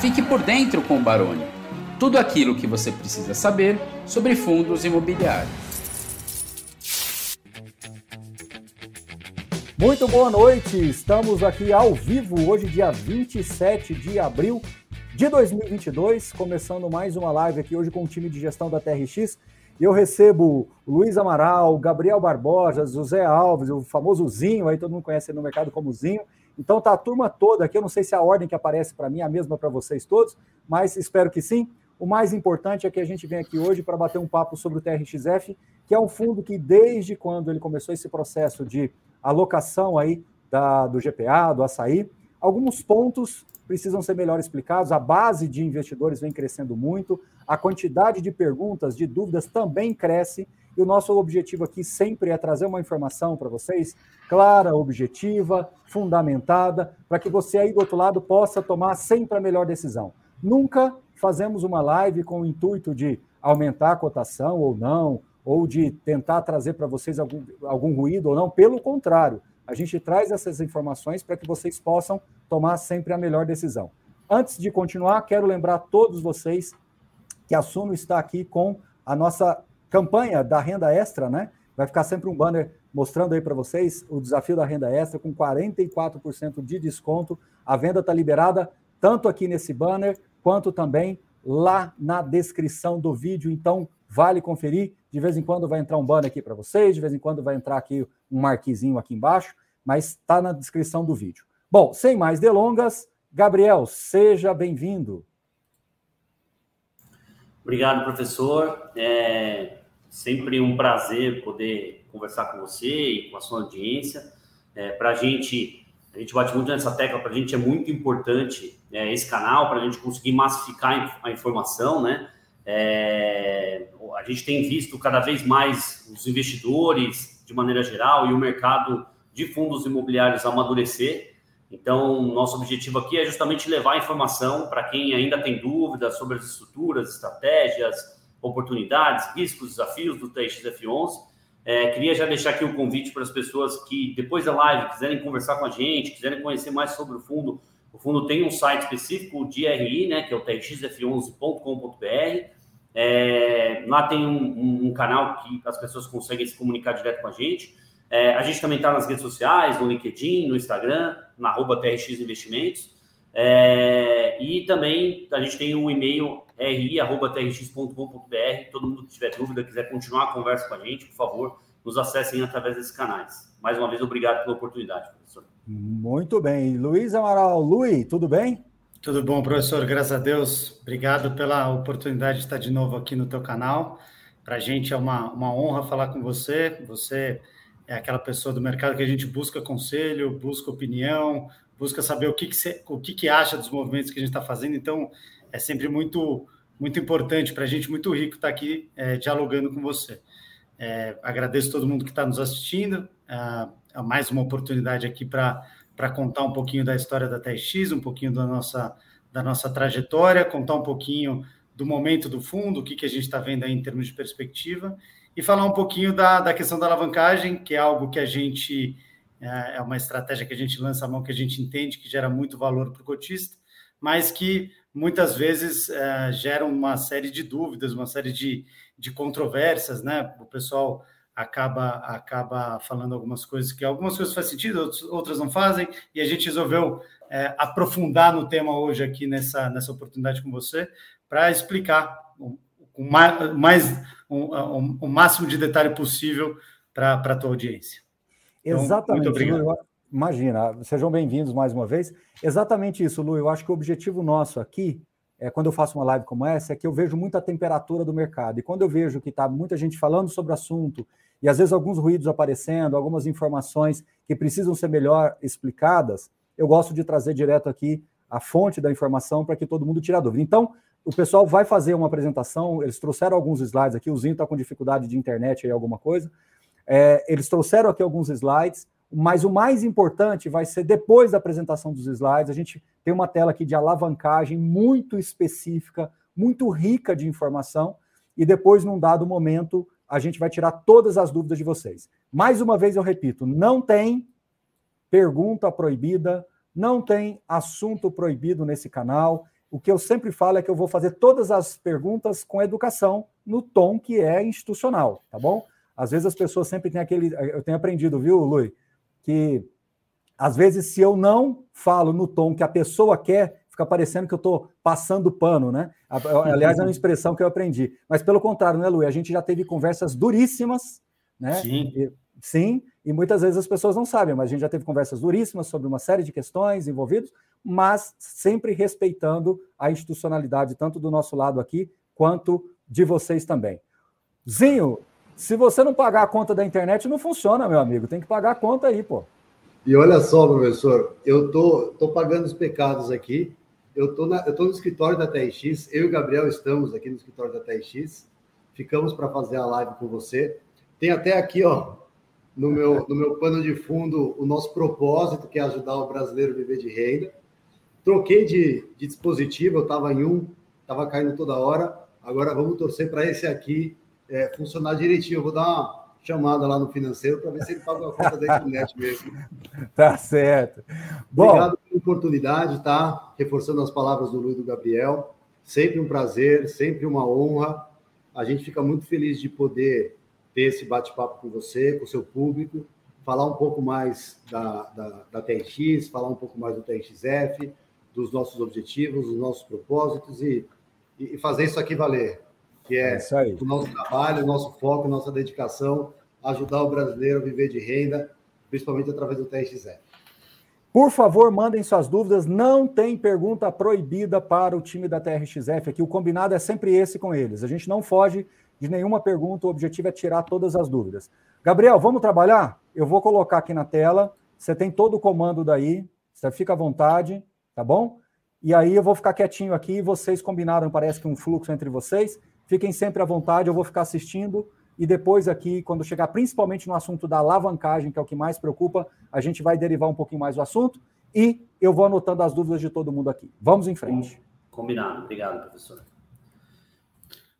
Fique por dentro com o Baroni. Tudo aquilo que você precisa saber sobre fundos imobiliários. Muito boa noite, estamos aqui ao vivo hoje, dia 27 de abril de 2022, começando mais uma live aqui hoje com o time de gestão da TRX. Eu recebo Luiz Amaral, Gabriel Barbosa, José Alves, o famoso Zinho, aí todo mundo conhece no mercado como Zinho, então tá a turma toda aqui, eu não sei se a ordem que aparece para mim é a mesma para vocês todos, mas espero que sim. O mais importante é que a gente vem aqui hoje para bater um papo sobre o TRXF, que é um fundo que desde quando ele começou esse processo de alocação aí da, do GPA, do açaí, alguns pontos precisam ser melhor explicados. A base de investidores vem crescendo muito, a quantidade de perguntas, de dúvidas também cresce. E o nosso objetivo aqui sempre é trazer uma informação para vocês clara, objetiva, fundamentada, para que você aí do outro lado possa tomar sempre a melhor decisão. Nunca fazemos uma live com o intuito de aumentar a cotação ou não, ou de tentar trazer para vocês algum, algum ruído ou não. Pelo contrário, a gente traz essas informações para que vocês possam tomar sempre a melhor decisão. Antes de continuar, quero lembrar a todos vocês que a Suno está aqui com a nossa campanha da renda extra, né? Vai ficar sempre um banner mostrando aí para vocês o desafio da renda extra com 44% de desconto. A venda está liberada tanto aqui nesse banner quanto também lá na descrição do vídeo. Então, vale conferir. De vez em quando vai entrar um banner aqui para vocês, de vez em quando vai entrar aqui um marquizinho aqui embaixo, mas está na descrição do vídeo. Bom, sem mais delongas, Gabriel, seja bem-vindo. Obrigado, professor. É sempre um prazer poder conversar com você e com a sua audiência. É, para a gente, a gente bate muito nessa tecla, para a gente é muito importante é, esse canal, para a gente conseguir massificar a informação, né? É, a gente tem visto cada vez mais os investidores, de maneira geral, e o mercado de fundos imobiliários amadurecer. Então, nosso objetivo aqui é justamente levar informação para quem ainda tem dúvidas sobre as estruturas, estratégias, oportunidades, riscos, desafios do TXF11. É, queria já deixar aqui o um convite para as pessoas que, depois da live, quiserem conversar com a gente, quiserem conhecer mais sobre o fundo. O fundo tem um site específico de RI, né, que é o txf11.com.br. É, lá tem um, um, um, canal que as pessoas conseguem se comunicar direto com a gente. É, a gente também está nas redes sociais, no LinkedIn, no Instagram, na arroba TRX Investimentos. É, e também a gente tem o um e-mail ri.trx.com.br. Todo mundo que tiver dúvida, quiser continuar a conversa com a gente, por favor, nos acessem através desses canais. Mais uma vez, obrigado pela oportunidade, professor. Muito bem. Luiz Amaral, Luiz, tudo bem? Tudo bom, professor, graças a Deus. Obrigado pela oportunidade de estar de novo aqui no teu canal. Para a gente é uma, uma honra falar com você. Você é aquela pessoa do mercado que a gente busca conselho, busca opinião, busca saber o que, que, o que, que acha dos movimentos que a gente está fazendo. Então, é sempre muito, muito importante para a gente, muito rico estar aqui é, dialogando com você. É, agradeço todo mundo que está nos assistindo. É, mais uma oportunidade aqui para contar um pouquinho da história da TX, um pouquinho da nossa, da nossa trajetória, contar um pouquinho do momento do fundo, o que, que a gente está vendo aí em termos de perspectiva e falar um pouquinho da, da questão da alavancagem, que é algo que a gente é, é uma estratégia que a gente lança a mão, que a gente entende que gera muito valor para o cotista, mas que muitas vezes é, gera uma série de dúvidas, uma série de, de controvérsias, né? O pessoal acaba acaba falando algumas coisas que algumas coisas fazem sentido, outras não fazem, e a gente resolveu é, aprofundar no tema hoje aqui nessa, nessa oportunidade com você para explicar com mais, mais o máximo de detalhe possível para a tua audiência. Então, Exatamente. Muito obrigado. imagina, sejam bem-vindos mais uma vez. Exatamente isso, Lu. Eu acho que o objetivo nosso aqui, é, quando eu faço uma live como essa, é que eu vejo muita temperatura do mercado. E quando eu vejo que está muita gente falando sobre o assunto, e às vezes alguns ruídos aparecendo, algumas informações que precisam ser melhor explicadas, eu gosto de trazer direto aqui a fonte da informação para que todo mundo tire a dúvida. Então, o pessoal vai fazer uma apresentação, eles trouxeram alguns slides aqui, o Zinho está com dificuldade de internet aí, alguma coisa. É, eles trouxeram aqui alguns slides, mas o mais importante vai ser depois da apresentação dos slides, a gente tem uma tela aqui de alavancagem muito específica, muito rica de informação, e depois, num dado momento, a gente vai tirar todas as dúvidas de vocês. Mais uma vez eu repito, não tem pergunta proibida, não tem assunto proibido nesse canal. O que eu sempre falo é que eu vou fazer todas as perguntas com educação, no tom que é institucional, tá bom? Às vezes as pessoas sempre têm aquele. Eu tenho aprendido, viu, Lui? Que às vezes, se eu não falo no tom que a pessoa quer, fica parecendo que eu estou passando pano, né? Aliás, é uma expressão que eu aprendi. Mas pelo contrário, né, Lui? A gente já teve conversas duríssimas, né? Sim. E, sim, e muitas vezes as pessoas não sabem, mas a gente já teve conversas duríssimas sobre uma série de questões envolvidas, mas sempre respeitando a institucionalidade, tanto do nosso lado aqui, quanto de vocês também. Zinho, se você não pagar a conta da internet, não funciona, meu amigo. Tem que pagar a conta aí, pô. E olha só, professor, eu tô, tô pagando os pecados aqui. Eu tô, na, eu tô no escritório da TRX, eu e o Gabriel estamos aqui no escritório da TRX. Ficamos para fazer a live com você. Tem até aqui, ó, no meu, no meu pano de fundo, o nosso propósito, que é ajudar o brasileiro a viver de renda. Troquei de, de dispositivo, eu estava em um, estava caindo toda hora. Agora vamos torcer para esse aqui é, funcionar direitinho. Eu vou dar uma chamada lá no financeiro para ver se ele paga a conta da internet mesmo. Tá certo. Bom, Obrigado pela oportunidade, tá? Reforçando as palavras do Luiz e do Gabriel. Sempre um prazer, sempre uma honra. A gente fica muito feliz de poder ter esse bate-papo com você, com o seu público, falar um pouco mais da, da, da TRX, falar um pouco mais do TRXF, dos nossos objetivos, dos nossos propósitos e, e fazer isso aqui valer que é, é o nosso trabalho, o nosso foco, nossa dedicação, ajudar o brasileiro a viver de renda, principalmente através do TXE. Por favor, mandem suas dúvidas. Não tem pergunta proibida para o time da TRXF aqui. O combinado é sempre esse com eles. A gente não foge de nenhuma pergunta. O objetivo é tirar todas as dúvidas. Gabriel, vamos trabalhar? Eu vou colocar aqui na tela. Você tem todo o comando daí. Você fica à vontade, tá bom? E aí eu vou ficar quietinho aqui. Vocês combinaram, parece que um fluxo entre vocês. Fiquem sempre à vontade, eu vou ficar assistindo e depois aqui, quando chegar principalmente no assunto da alavancagem, que é o que mais preocupa, a gente vai derivar um pouquinho mais do assunto e eu vou anotando as dúvidas de todo mundo aqui. Vamos em frente. Combinado. Obrigado, professor.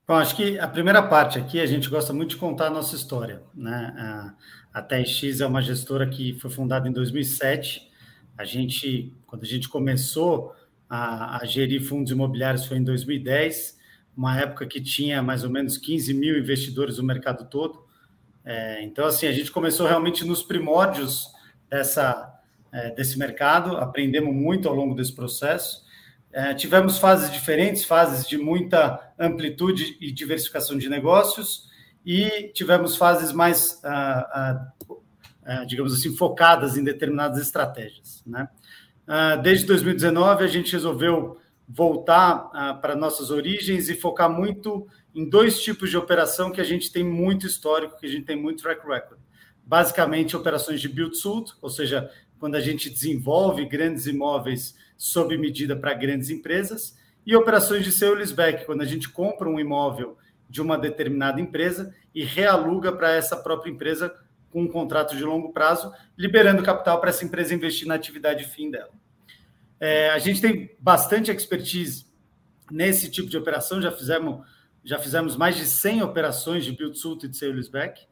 Bom, acho que a primeira parte aqui, a gente gosta muito de contar a nossa história. Né? A TX é uma gestora que foi fundada em 2007. A gente, quando a gente começou a, a gerir fundos imobiliários, foi em 2010 uma época que tinha mais ou menos 15 mil investidores no mercado todo. É, então, assim, a gente começou realmente nos primórdios dessa, é, desse mercado, aprendemos muito ao longo desse processo. É, tivemos fases diferentes, fases de muita amplitude e diversificação de negócios, e tivemos fases mais, ah, ah, ah, digamos assim, focadas em determinadas estratégias. Né? desde 2019, a gente resolveu voltar ah, para nossas origens e focar muito em dois tipos de operação que a gente tem muito histórico, que a gente tem muito track record. Basicamente, operações de build-suit, ou seja, quando a gente desenvolve grandes imóveis sob medida para grandes empresas, e operações de sale leaseback, quando a gente compra um imóvel de uma determinada empresa e realuga para essa própria empresa com um contrato de longo prazo, liberando capital para essa empresa investir na atividade fim dela. É, a gente tem bastante expertise nesse tipo de operação, já fizemos, já fizemos mais de 100 operações de build-suit e de sale-leaseback.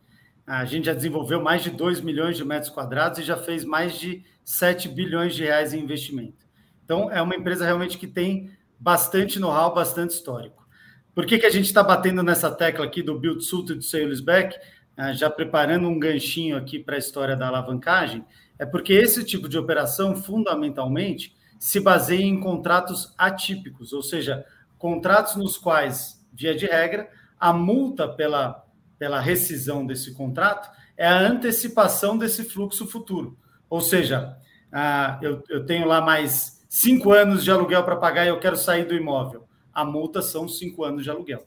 A gente já desenvolveu mais de 2 milhões de metros quadrados e já fez mais de 7 bilhões de reais em investimento. Então, é uma empresa realmente que tem bastante know-how, bastante histórico. Por que, que a gente está batendo nessa tecla aqui do build-suit e do sale-leaseback? Ah, já preparando um ganchinho aqui para a história da alavancagem, é porque esse tipo de operação, fundamentalmente, se baseia em contratos atípicos, ou seja, contratos nos quais, via de regra, a multa pela, pela rescisão desse contrato é a antecipação desse fluxo futuro. Ou seja, ah, eu tenho lá mais cinco anos de aluguel para pagar e eu quero sair do imóvel. A multa são cinco anos de aluguel.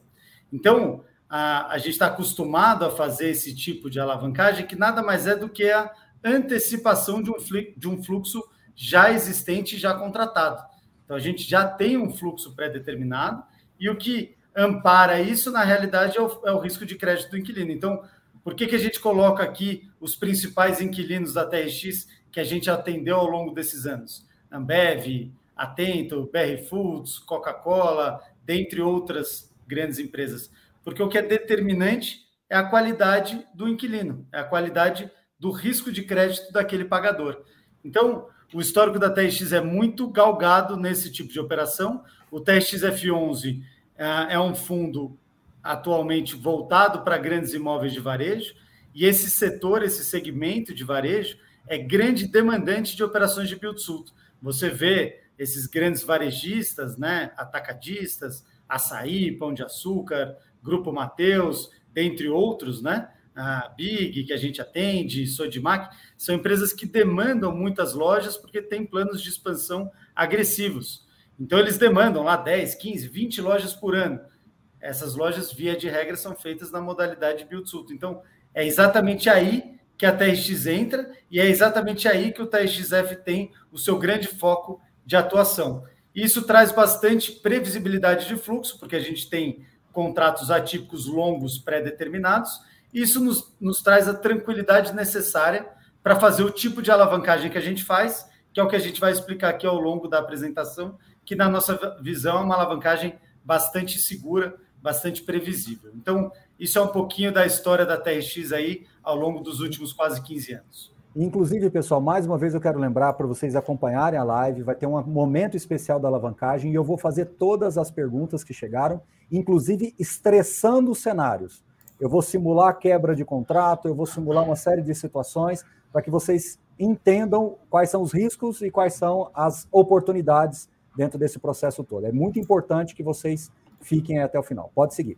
Então, a, a gente está acostumado a fazer esse tipo de alavancagem, que nada mais é do que a antecipação de um, de um fluxo já existente, já contratado. Então, a gente já tem um fluxo pré-determinado e o que ampara isso, na realidade, é o, é o, risco de crédito do inquilino. Então, por que, que a gente coloca aqui os principais inquilinos da TRX que a gente atendeu ao longo desses anos? Ambev, Atento, BR Foods, Coca-Cola, dentre outras grandes empresas. Porque o que é determinante é a qualidade do inquilino, é a qualidade do risco de crédito daquele pagador. Então, o histórico da TRX é muito galgado nesse tipo de operação. O TRX F11 é, é um fundo atualmente voltado para grandes imóveis de varejo, e esse setor, esse segmento de varejo, é grande demandante de operações de build-suit. Você vê esses grandes varejistas, né, atacadistas, Açaí, Pão de Açúcar, Grupo Mateus, dentre outros, né, a Big, que a gente atende, Sodimac, são empresas que demandam muitas lojas porque têm planos de expansão agressivos. Então, eles demandam lá 10, 15, 20 lojas por ano. Essas lojas, via de regra, são feitas na modalidade build-suit. Então, é exatamente aí que a TRX entra e é exatamente aí que o TRXF tem o seu grande foco de atuação. Isso traz bastante previsibilidade de fluxo, porque a gente tem contratos atípicos longos pré-determinados. Isso nos, nos traz a tranquilidade necessária para fazer o tipo de alavancagem que a gente faz, que é o que a gente vai explicar aqui ao longo da apresentação, que na nossa visão é uma alavancagem bastante segura, bastante previsível. Então, isso é um pouquinho da história da TRX aí ao longo dos últimos quase 15 anos. Inclusive, pessoal, mais uma vez eu quero lembrar para vocês acompanharem a live, vai ter um momento especial da alavancagem e eu vou fazer todas as perguntas que chegaram, inclusive estressando os cenários. Eu vou simular quebra de contrato, eu vou simular uma série de situações para que vocês entendam quais são os riscos e quais são as oportunidades dentro desse processo todo. É muito importante que vocês fiquem até o final. Pode seguir.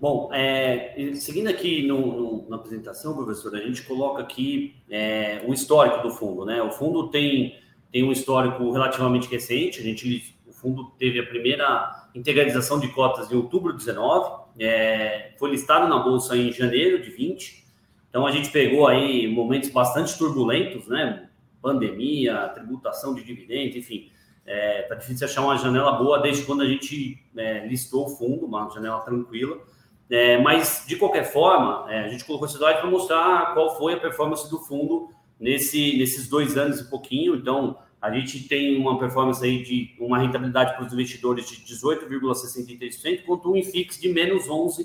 Bom, é, seguindo aqui no, no, na apresentação, professor, a gente coloca aqui é, o histórico do fundo. Né? O fundo tem, tem um histórico relativamente recente, a gente, o fundo teve a primeira integralização de cotas em outubro de 19, é, foi listado na Bolsa em janeiro de 20, então a gente pegou aí momentos bastante turbulentos, né? pandemia, tributação de dividendos, enfim, é, tá difícil achar uma janela boa desde quando a gente é, listou o fundo, uma janela tranquila. É, mas, de qualquer forma, é, a gente colocou esse slide para mostrar qual foi a performance do fundo nesse, nesses dois anos e pouquinho. Então, a gente tem uma performance aí de uma rentabilidade para os investidores de 18,63%, quanto um IFIX de menos 11%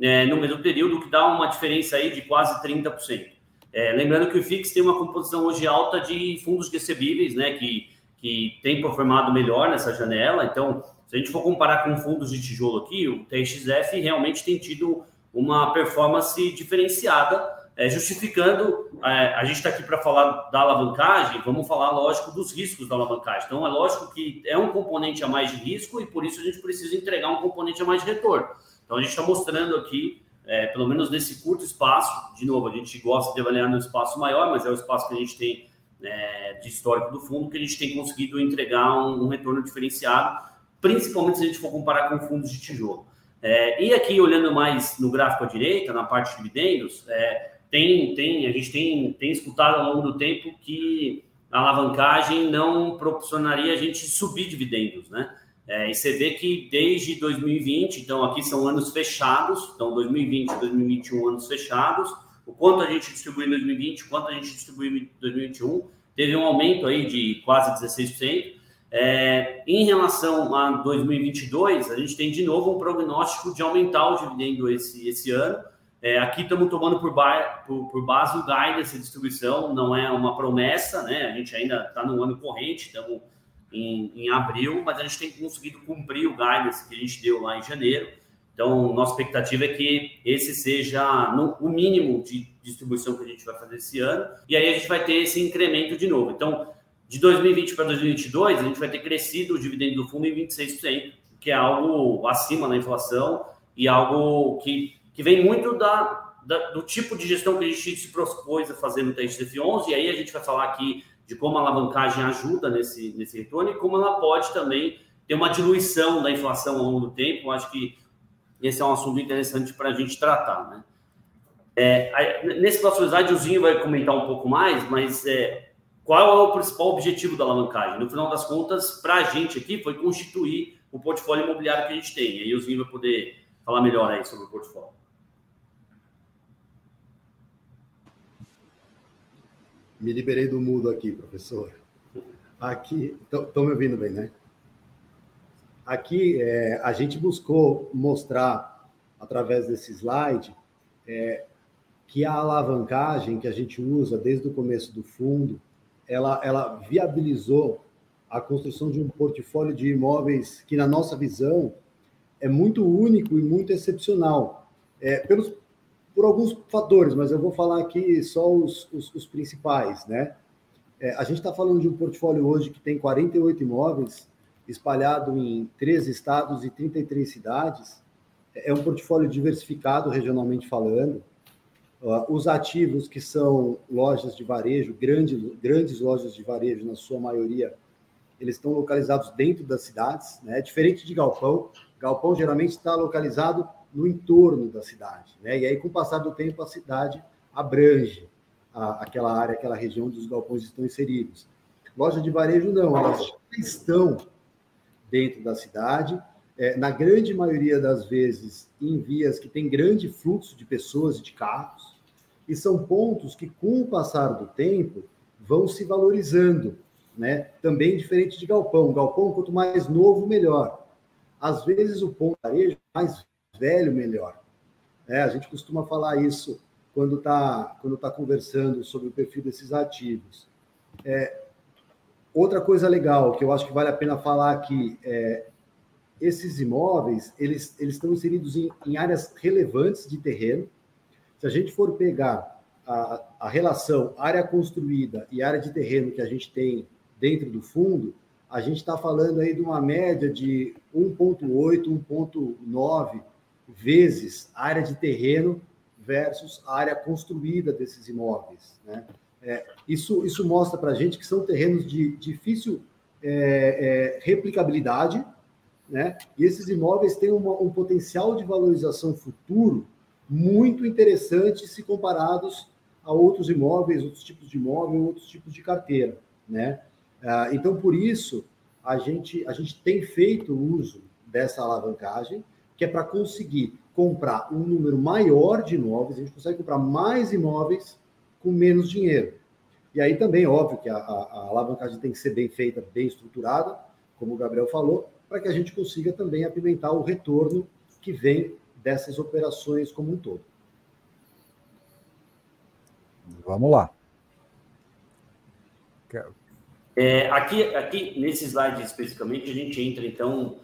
é, no mesmo período, que dá uma diferença aí de quase 30%. É, lembrando que o IFIX tem uma composição hoje alta de fundos recebíveis, né, que, que tem performado melhor nessa janela. Então, se a gente for comparar com fundos de tijolo aqui, o TXF realmente tem tido uma performance diferenciada, é, justificando. É, a gente está aqui para falar da alavancagem, vamos falar, lógico, dos riscos da alavancagem. Então, é lógico que é um componente a mais de risco e por isso a gente precisa entregar um componente a mais de retorno. Então, a gente está mostrando aqui, é, pelo menos nesse curto espaço, de novo, a gente gosta de avaliar no espaço maior, mas é o espaço que a gente tem é, de histórico do fundo, que a gente tem conseguido entregar um, um retorno diferenciado principalmente se a gente for comparar com fundos de tijolo. É, e aqui, olhando mais no gráfico à direita, na parte de dividendos, é, tem, tem, a gente tem, tem escutado ao longo do tempo que a alavancagem não proporcionaria a gente subir dividendos, né? É, e você vê que desde 2020, então aqui são anos fechados, então 2020 e 2021 anos fechados, o quanto a gente distribuiu em 2020, o quanto a gente distribuiu em 2021, teve um aumento aí de quase 16%, é, em relação a 2022, a gente tem de novo um prognóstico de aumentar o dividendo esse, esse ano. É, aqui estamos tomando por, bar, por, por, base o guide dessa distribuição, não é uma promessa, né? A gente ainda está no ano corrente, estamos em, em, abril, mas a gente tem conseguido cumprir o guidance que a gente deu lá em janeiro. Então, nossa expectativa é que esse seja no, o mínimo de distribuição que a gente vai fazer esse ano, e aí a gente vai ter esse incremento de novo. Então, de 2020 para 2022, a gente vai ter crescido o dividendo do fundo em 26%, que é algo acima da inflação e algo que, que vem muito da, da, do tipo de gestão que a gente se propôs a fazer no TSF11, e aí a gente vai falar aqui de como a alavancagem ajuda nesse, nesse retorno e como ela pode também ter uma diluição da inflação ao longo do tempo. Eu acho que esse é um assunto interessante para a gente tratar. Né? É, nesse próximo slide, o Zinho vai comentar um pouco mais, mas é, qual é o principal objetivo da alavancagem? No final das contas, para a gente aqui, foi constituir o portfólio imobiliário que a gente tem. Aí o Zinho vai poder falar melhor aí sobre o portfólio. Me liberei do mudo aqui, professor. Aqui, estão me ouvindo bem, né? Aqui, é, a gente buscou mostrar, através desse slide, é, que a alavancagem que a gente usa desde o começo do fundo, ela, ela viabilizou a construção de um portfólio de imóveis que, na nossa visão, é muito único e muito excepcional. É, pelos, por alguns fatores, mas eu vou falar aqui só os, os, os principais. Né? É, a gente está falando de um portfólio hoje que tem 48 imóveis espalhado em 13 estados e 33 cidades. É um portfólio diversificado regionalmente falando. Uh, os ativos que são lojas de varejo, grandes, grandes lojas de varejo, na sua maioria, eles estão localizados dentro das cidades, né? Diferente de galpão, galpão geralmente está localizado no entorno da cidade, né? E aí, com o passar do tempo, a cidade abrange a, aquela área, aquela região onde os galpões estão inseridos. Loja de varejo, não, elas estão dentro da cidade, é, na grande maioria das vezes em vias que tem grande fluxo de pessoas e de carros, e são pontos que, com o passar do tempo, vão se valorizando, né? Também diferente de galpão. Galpão, quanto mais novo, melhor. Às vezes, o ponto varejo, mais velho, melhor. É, a gente costuma falar isso quando está quando tá conversando sobre o perfil desses ativos. É, outra coisa legal que eu acho que vale a pena falar aqui é esses imóveis eles, eles estão inseridos em, em áreas relevantes de terreno. Se a gente for pegar a, a relação área construída e área de terreno que a gente tem dentro do fundo, a gente está falando aí de uma média de 1,8, 1,9 vezes área de terreno versus área construída desses imóveis. Né? É, isso, isso mostra para a gente que são terrenos de difícil é, é, replicabilidade, né? e esses imóveis têm uma, um potencial de valorização futuro muito interessante se comparados a outros imóveis, outros tipos de imóvel, outros tipos de carteira. Né? Ah, então, por isso, a gente, a gente tem feito uso dessa alavancagem, que é para conseguir comprar um número maior de imóveis, a gente consegue comprar mais imóveis com menos dinheiro. E aí também, óbvio, que a, a, a alavancagem tem que ser bem feita, bem estruturada, como o Gabriel falou, para que a gente consiga também apimentar o retorno que vem dessas operações como um todo. Vamos lá. É, aqui, aqui, nesse slide especificamente, a gente entra, então,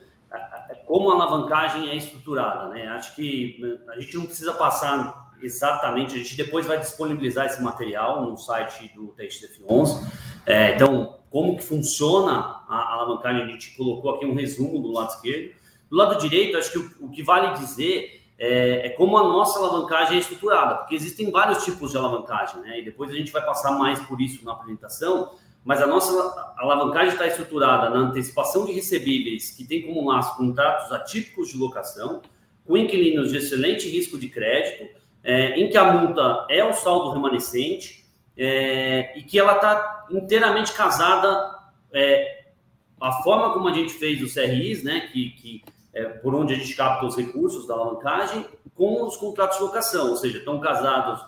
como a alavancagem é estruturada. Né? Acho que a gente não precisa passar exatamente, a gente depois vai disponibilizar esse material no site do TXF11. É, então, como que funciona a alavancagem, a gente colocou aqui um resumo do lado esquerdo. Do lado direito, acho que o, o que vale dizer é, é, como a nossa alavancagem é estruturada, porque existem vários tipos de alavancagem, né? E depois a gente vai passar mais por isso na apresentação, mas a nossa alavancagem está estruturada na antecipação de recebíveis, que tem como laço contratos atípicos de locação, com inquilinos de excelente risco de crédito, é, em que a multa é o saldo remanescente é, e que ela está inteiramente casada é, a forma como a gente fez os CRIs, né, que, que é, por onde a gente capta os recursos da alavancagem, com os contratos de locação, ou seja, estão casados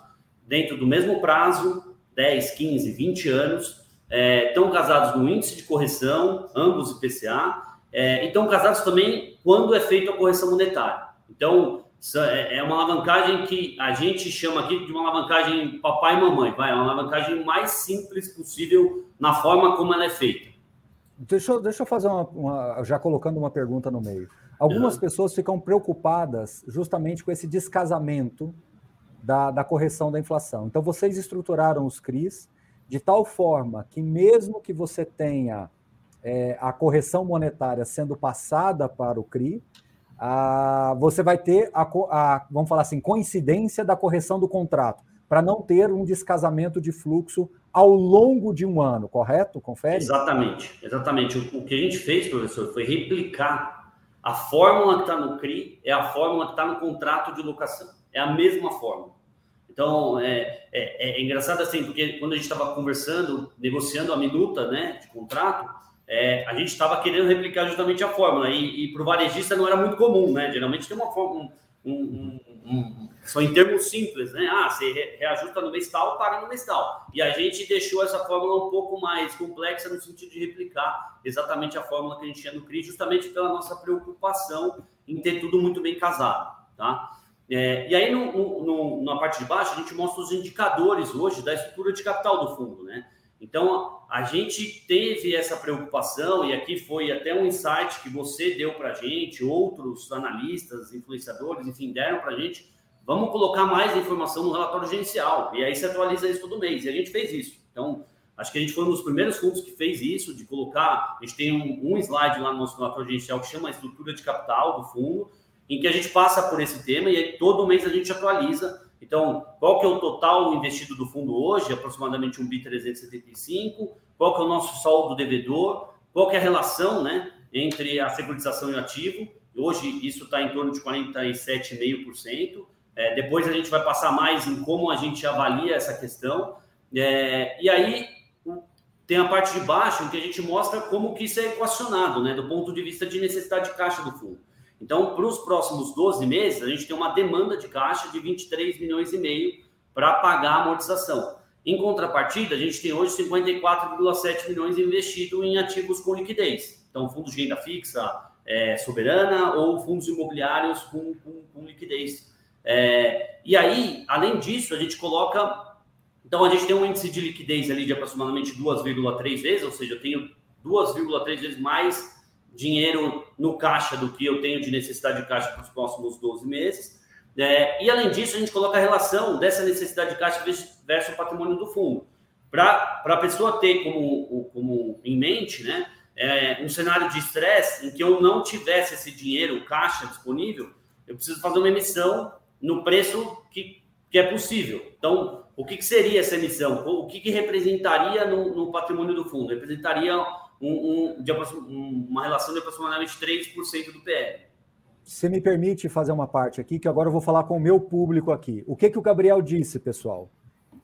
dentro do mesmo prazo, 10, 15, 20 anos, é, estão casados no índice de correção, ambos IPCA, é, e estão casados também quando é feita a correção monetária. Então, é, é uma alavancagem que a gente chama aqui de uma alavancagem papai e mamãe, vai, é uma alavancagem mais simples possível na forma como ela é feita. Deixa, eu, deixa eu fazer uma, uma, já colocando uma pergunta no meio. Algumas é. pessoas ficam preocupadas justamente com esse descasamento da, da correção da inflação. Então, vocês estruturaram os CRIs, de tal forma que, mesmo que você tenha é, a correção monetária sendo passada para o CRI, a, você vai ter a, a, vamos falar assim, coincidência da correção do contrato, para não ter um descasamento de fluxo ao longo de um ano, correto? Confere? Exatamente, exatamente. O, o que a gente fez, professor, foi replicar a fórmula que está no CRI, é a fórmula que está no contrato de locação. É a mesma fórmula. Então, é, é, é engraçado assim, porque quando a gente estava conversando, negociando a minuta né, de contrato, é, a gente estava querendo replicar justamente a fórmula, e, e para o varejista não era muito comum, né? Geralmente tem uma fórmula, um, um, um, são em termos simples, né? Ah, você reajusta no mês tal, paga no mês tal. E a gente deixou essa fórmula um pouco mais complexa no sentido de replicar exatamente a fórmula que a gente tinha no CRI, justamente pela nossa preocupação em ter tudo muito bem casado, tá? É, e aí, no, no, na parte de baixo, a gente mostra os indicadores hoje da estrutura de capital do fundo, né? Então, a gente teve essa preocupação, e aqui foi até um insight que você deu para a gente, outros analistas, influenciadores, enfim, deram para a gente. Vamos colocar mais informação no relatório gerencial, e aí você atualiza isso todo mês. E a gente fez isso. Então, acho que a gente foi um dos primeiros fundos que fez isso, de colocar. A gente tem um, um slide lá no nosso relatório gerencial que chama a estrutura de capital do fundo, em que a gente passa por esse tema e aí todo mês a gente atualiza então, qual que é o total investido do fundo hoje? Aproximadamente um bi 375. Qual que é o nosso saldo devedor? Qual que é a relação, né, entre a securitização e o ativo? Hoje isso está em torno de 47,5%. É, depois a gente vai passar mais em como a gente avalia essa questão. É, e aí tem a parte de baixo em que a gente mostra como que isso é equacionado, né, do ponto de vista de necessidade de caixa do fundo. Então, para os próximos 12 meses, a gente tem uma demanda de caixa de 23 milhões e meio para pagar a amortização. Em contrapartida, a gente tem hoje 54,7 milhões investido em ativos com liquidez. Então, fundos de renda fixa é, soberana ou fundos imobiliários com, com, com liquidez. É, e aí, além disso, a gente coloca. Então, a gente tem um índice de liquidez ali de aproximadamente 2,3 vezes, ou seja, eu tenho 2,3 vezes mais dinheiro no caixa do que eu tenho de necessidade de caixa para os próximos 12 meses. É, e além disso, a gente coloca a relação dessa necessidade de caixa versus o patrimônio do fundo. Para a pessoa ter como, como em mente né, é, um cenário de estresse em que eu não tivesse esse dinheiro, caixa disponível, eu preciso fazer uma emissão no preço que, que é possível. Então, o que, que seria essa emissão? O que, que representaria no, no patrimônio do fundo? Representaria um, um, de, uma relação de aproximadamente 3% do PL. Você me permite fazer uma parte aqui, que agora eu vou falar com o meu público aqui. O que, que o Gabriel disse, pessoal?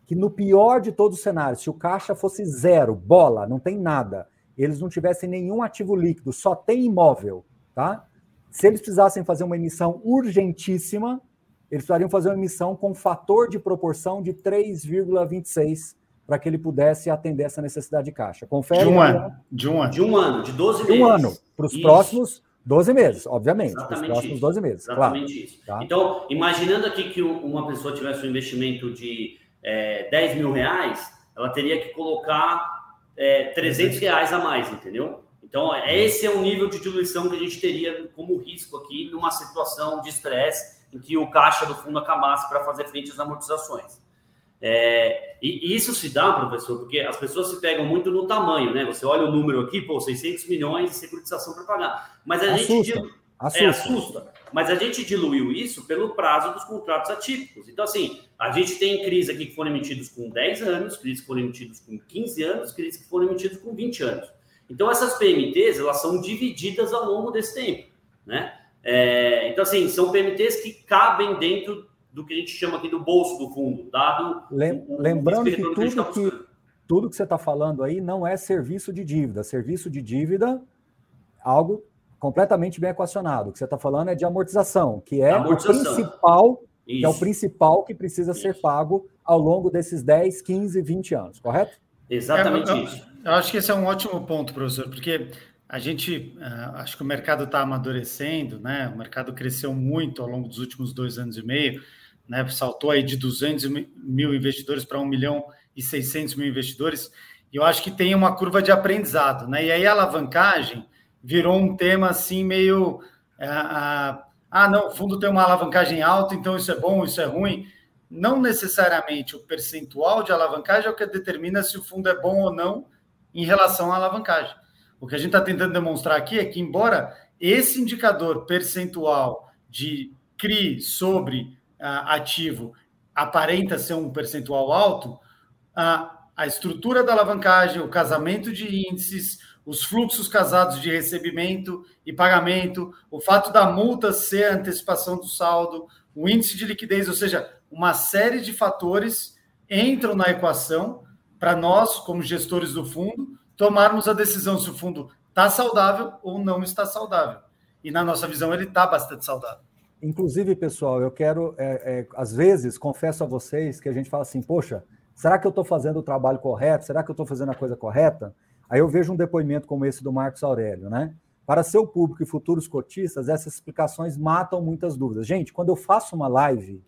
Que no pior de todos os cenários, se o caixa fosse zero, bola, não tem nada, eles não tivessem nenhum ativo líquido, só tem imóvel, tá? Se eles precisassem fazer uma emissão urgentíssima, eles precisariam fazer uma emissão com fator de proporção de 3,26 para que ele pudesse atender essa necessidade de caixa. Confere. De um ano. De um ano. De um ano, de 12 meses. De um ano, para os próximos 12 meses, obviamente. Para os próximos isso. 12 meses. Exatamente claro. isso. Tá? Então, imaginando aqui que uma pessoa tivesse um investimento de é, 10 mil reais, ela teria que colocar é, 300 reais a mais, entendeu? Então, é, esse é o nível de diluição que a gente teria como risco aqui numa situação de estresse em que o caixa do fundo acabasse para fazer frente às amortizações. É, e isso se dá, professor, porque as pessoas se pegam muito no tamanho, né? Você olha o número aqui, pô, 600 milhões de securitização para pagar. Mas a assusta, gente assusta. É, assusta. Mas a gente diluiu isso pelo prazo dos contratos atípicos. Então, assim, a gente tem crises aqui que foram emitidos com 10 anos, crises que foram emitidos com 15 anos, crises que foram emitidos com 20 anos. Então, essas PMTs, elas são divididas ao longo desse tempo, né? É, então, assim, são PMTs que cabem dentro do que a gente chama aqui do bolso do fundo, dado. Lembrando que tudo que, tá que, tudo que você está falando aí não é serviço de dívida. Serviço de dívida, algo completamente bem equacionado. O que você está falando é de amortização, que é amortização. o principal, que é o principal que precisa Isso. ser pago ao longo desses 10, 15, 20 anos, correto? Exatamente é, eu, isso. Eu acho que esse é um ótimo ponto, professor, porque a gente, uh, acho que o mercado está amadurecendo, né? O mercado cresceu muito ao longo dos últimos dois anos e meio né, saltou aí de 200 mil investidores para 1 milhão e 600 mil investidores, e eu acho que tem uma curva de aprendizado, né? E aí a alavancagem virou um tema assim meio é, ah, não, o fundo tem uma alavancagem alta, então isso é bom, isso é ruim. Não necessariamente o percentual de alavancagem é o que determina se o fundo é bom ou não em relação à alavancagem. O que a gente está tentando demonstrar aqui é que, embora esse indicador percentual de CRI sobre ativo aparenta ser um percentual alto, a, a estrutura da alavancagem, o casamento de índices, os fluxos casados de recebimento e pagamento, o fato da multa ser a antecipação do saldo, o índice de liquidez, ou seja, uma série de fatores entram na equação para nós, como gestores do fundo, tomarmos a decisão se o fundo está saudável ou não está saudável. E na nossa visão, ele está bastante saudável. Inclusive, pessoal, eu quero, é, é, às vezes, confesso a vocês que a gente fala assim, poxa, será que eu estou fazendo o trabalho correto? Será que eu estou fazendo a coisa correta? Aí eu vejo um depoimento como esse do Marcos Aurélio, né? Para seu público e futuros cotistas, essas explicações matam muitas dúvidas. Gente, quando eu faço uma live,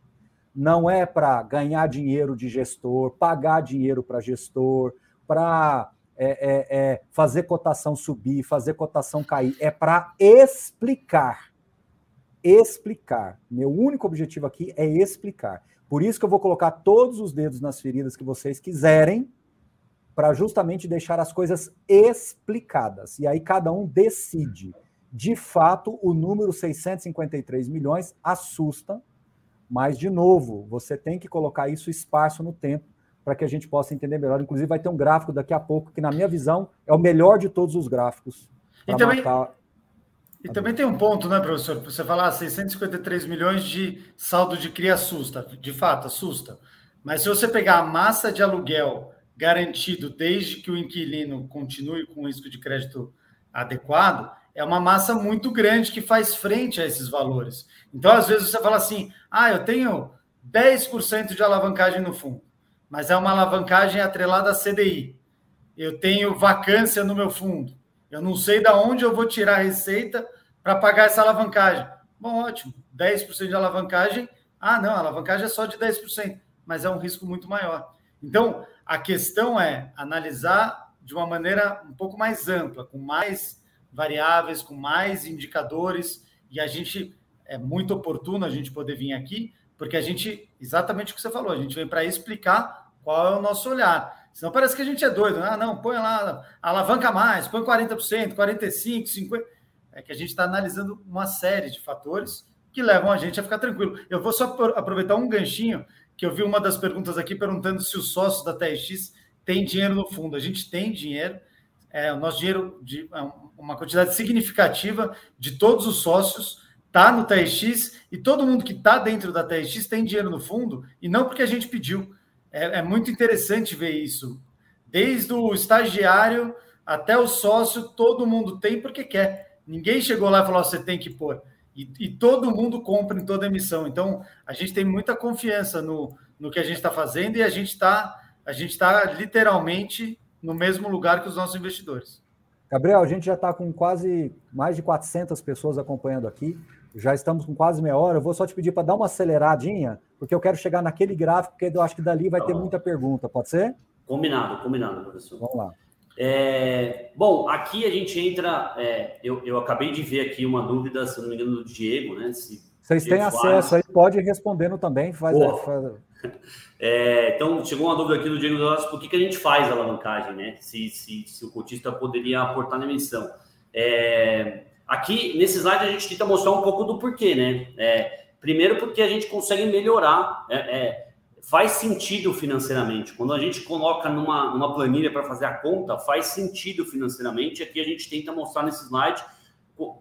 não é para ganhar dinheiro de gestor, pagar dinheiro para gestor, para é, é, é, fazer cotação subir, fazer cotação cair, é para explicar. Explicar. Meu único objetivo aqui é explicar. Por isso que eu vou colocar todos os dedos nas feridas que vocês quiserem, para justamente deixar as coisas explicadas. E aí cada um decide. De fato, o número 653 milhões assusta, mas, de novo, você tem que colocar isso esparso no tempo para que a gente possa entender melhor. Inclusive, vai ter um gráfico daqui a pouco, que, na minha visão, é o melhor de todos os gráficos. E também, matar... e também tem um ponto, né, professor? Você falar 653 milhões de saldo de CRI assusta. De fato, assusta. Mas se você pegar a massa de aluguel garantido desde que o inquilino continue com risco de crédito adequado, é uma massa muito grande que faz frente a esses valores. Então, às vezes, você fala assim: ah, eu tenho 10% de alavancagem no fundo, mas é uma alavancagem atrelada a CDI. Eu tenho vacância no meu fundo. Eu não sei de onde eu vou tirar a receita para pagar essa alavancagem. Bom, ótimo. 10% de alavancagem. Ah, não, a alavancagem é só de 10%, mas é um risco muito maior. Então, a questão é analisar de uma maneira um pouco mais ampla, com mais variáveis, com mais indicadores, e a gente é muito oportuno a gente poder vir aqui, porque a gente, exatamente o que você falou, a gente vem para explicar qual é o nosso olhar. Senão parece que a gente é doido, né? Ah, não, põe lá, alavanca mais, põe 40%, 45%, 50%. É que a gente está analisando uma série de fatores que levam a gente a ficar tranquilo. Eu vou só aproveitar um ganchinho, que eu vi uma das perguntas aqui perguntando se os sócios da TRX têm dinheiro no fundo. A gente tem dinheiro, é, o nosso dinheiro, de, é uma quantidade significativa de todos os sócios está no TRX e todo mundo que está dentro da TRX tem dinheiro no fundo e não porque a gente pediu. É, é, muito interessante ver isso. Desde o estagiário até o sócio, todo mundo tem porque quer. Ninguém chegou lá e falou: você tem que pôr. E, e todo mundo compra em toda emissão. Então, a gente tem muita confiança no, no que a gente está fazendo e a gente está a gente está literalmente no mesmo lugar que os nossos investidores. Gabriel, a gente já está com quase mais de 400 pessoas acompanhando aqui. Já estamos com quase meia hora. Eu vou só te pedir para dar uma aceleradinha, porque eu quero chegar naquele gráfico, porque eu acho que dali vai ter muita pergunta. Pode ser? Combinado, combinado, professor. Vamos lá. É, bom, aqui a gente entra. É, eu, eu acabei de ver aqui uma dúvida, se não me engano, do Diego, né? Se Vocês têm acesso aí, pode ir respondendo também. Faz, faz... É, então, chegou uma dúvida aqui do Diego Doras, por que, que a gente faz a alavancagem, né? Se, se, se o cotista poderia aportar na emissão. É, aqui, nesse slide, a gente tenta mostrar um pouco do porquê, né? É, primeiro, porque a gente consegue melhorar, é, é, faz sentido financeiramente. Quando a gente coloca numa, numa planilha para fazer a conta, faz sentido financeiramente. Aqui a gente tenta mostrar nesse slide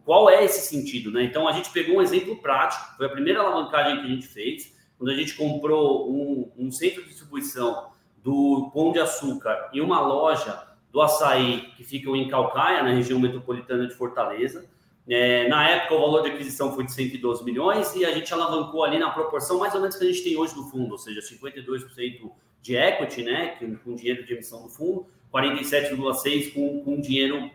qual é esse sentido, né? Então, a gente pegou um exemplo prático, foi a primeira alavancagem que a gente fez quando a gente comprou um, um centro de distribuição do Pão de Açúcar e uma loja do açaí que ficam em Calcaia, na região metropolitana de Fortaleza. É, na época, o valor de aquisição foi de 112 milhões e a gente alavancou ali na proporção mais ou menos que a gente tem hoje do fundo, ou seja, 52% de equity, né, com dinheiro de emissão do fundo, 47,6% com, com dinheiro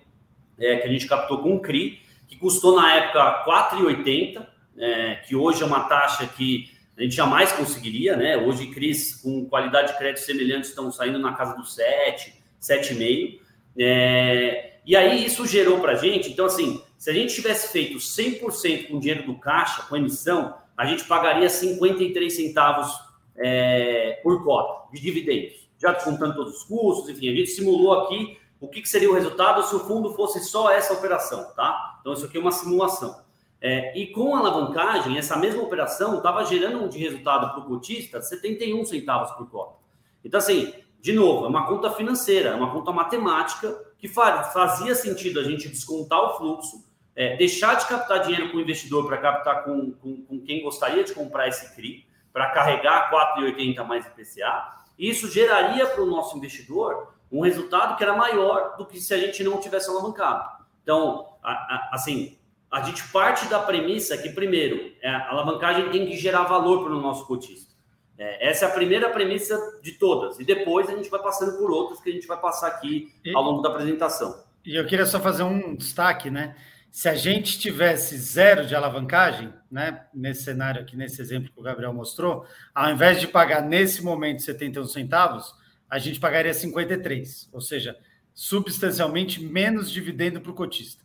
é, que a gente captou com o CRI, que custou na época 4,80, é, que hoje é uma taxa que a gente jamais conseguiria, né? Hoje, CRIs com qualidade de crédito semelhante estão saindo na casa do 7, 7,5. É, e aí isso gerou para a gente, então assim, se a gente tivesse feito 100% com dinheiro do caixa, com emissão, a gente pagaria 53 centavos é, por cota de dividendos, já descontando todos os custos, enfim, a gente simulou aqui o que, que seria o resultado se o fundo fosse só essa operação, tá? Então isso aqui é uma simulação. É, e com a alavancagem, essa mesma operação estava gerando de resultado para o cotista 71 centavos por cota. Então, assim, de novo, é uma conta financeira, é uma conta matemática que fazia sentido a gente descontar o fluxo, é, deixar de captar dinheiro com o investidor para captar com, com, com, quem gostaria de comprar esse CRI, para carregar 4,80 mais IPCA. E isso geraria para o nosso investidor um resultado que era maior do que se a gente não tivesse alavancado. Então, a, a, assim, a gente parte da premissa que, primeiro, é, a alavancagem tem que gerar valor para o nosso cotista. É, essa é a primeira premissa de todas. E depois a gente vai passando por outras que a gente vai passar aqui ao longo da apresentação. E eu queria só fazer um destaque, né? Se a gente tivesse zero de alavancagem, né, nesse cenário aqui, nesse exemplo que o Gabriel mostrou, ao invés de pagar nesse momento 71 centavos, a gente pagaria 53, ou seja, substancialmente menos dividendo para o cotista.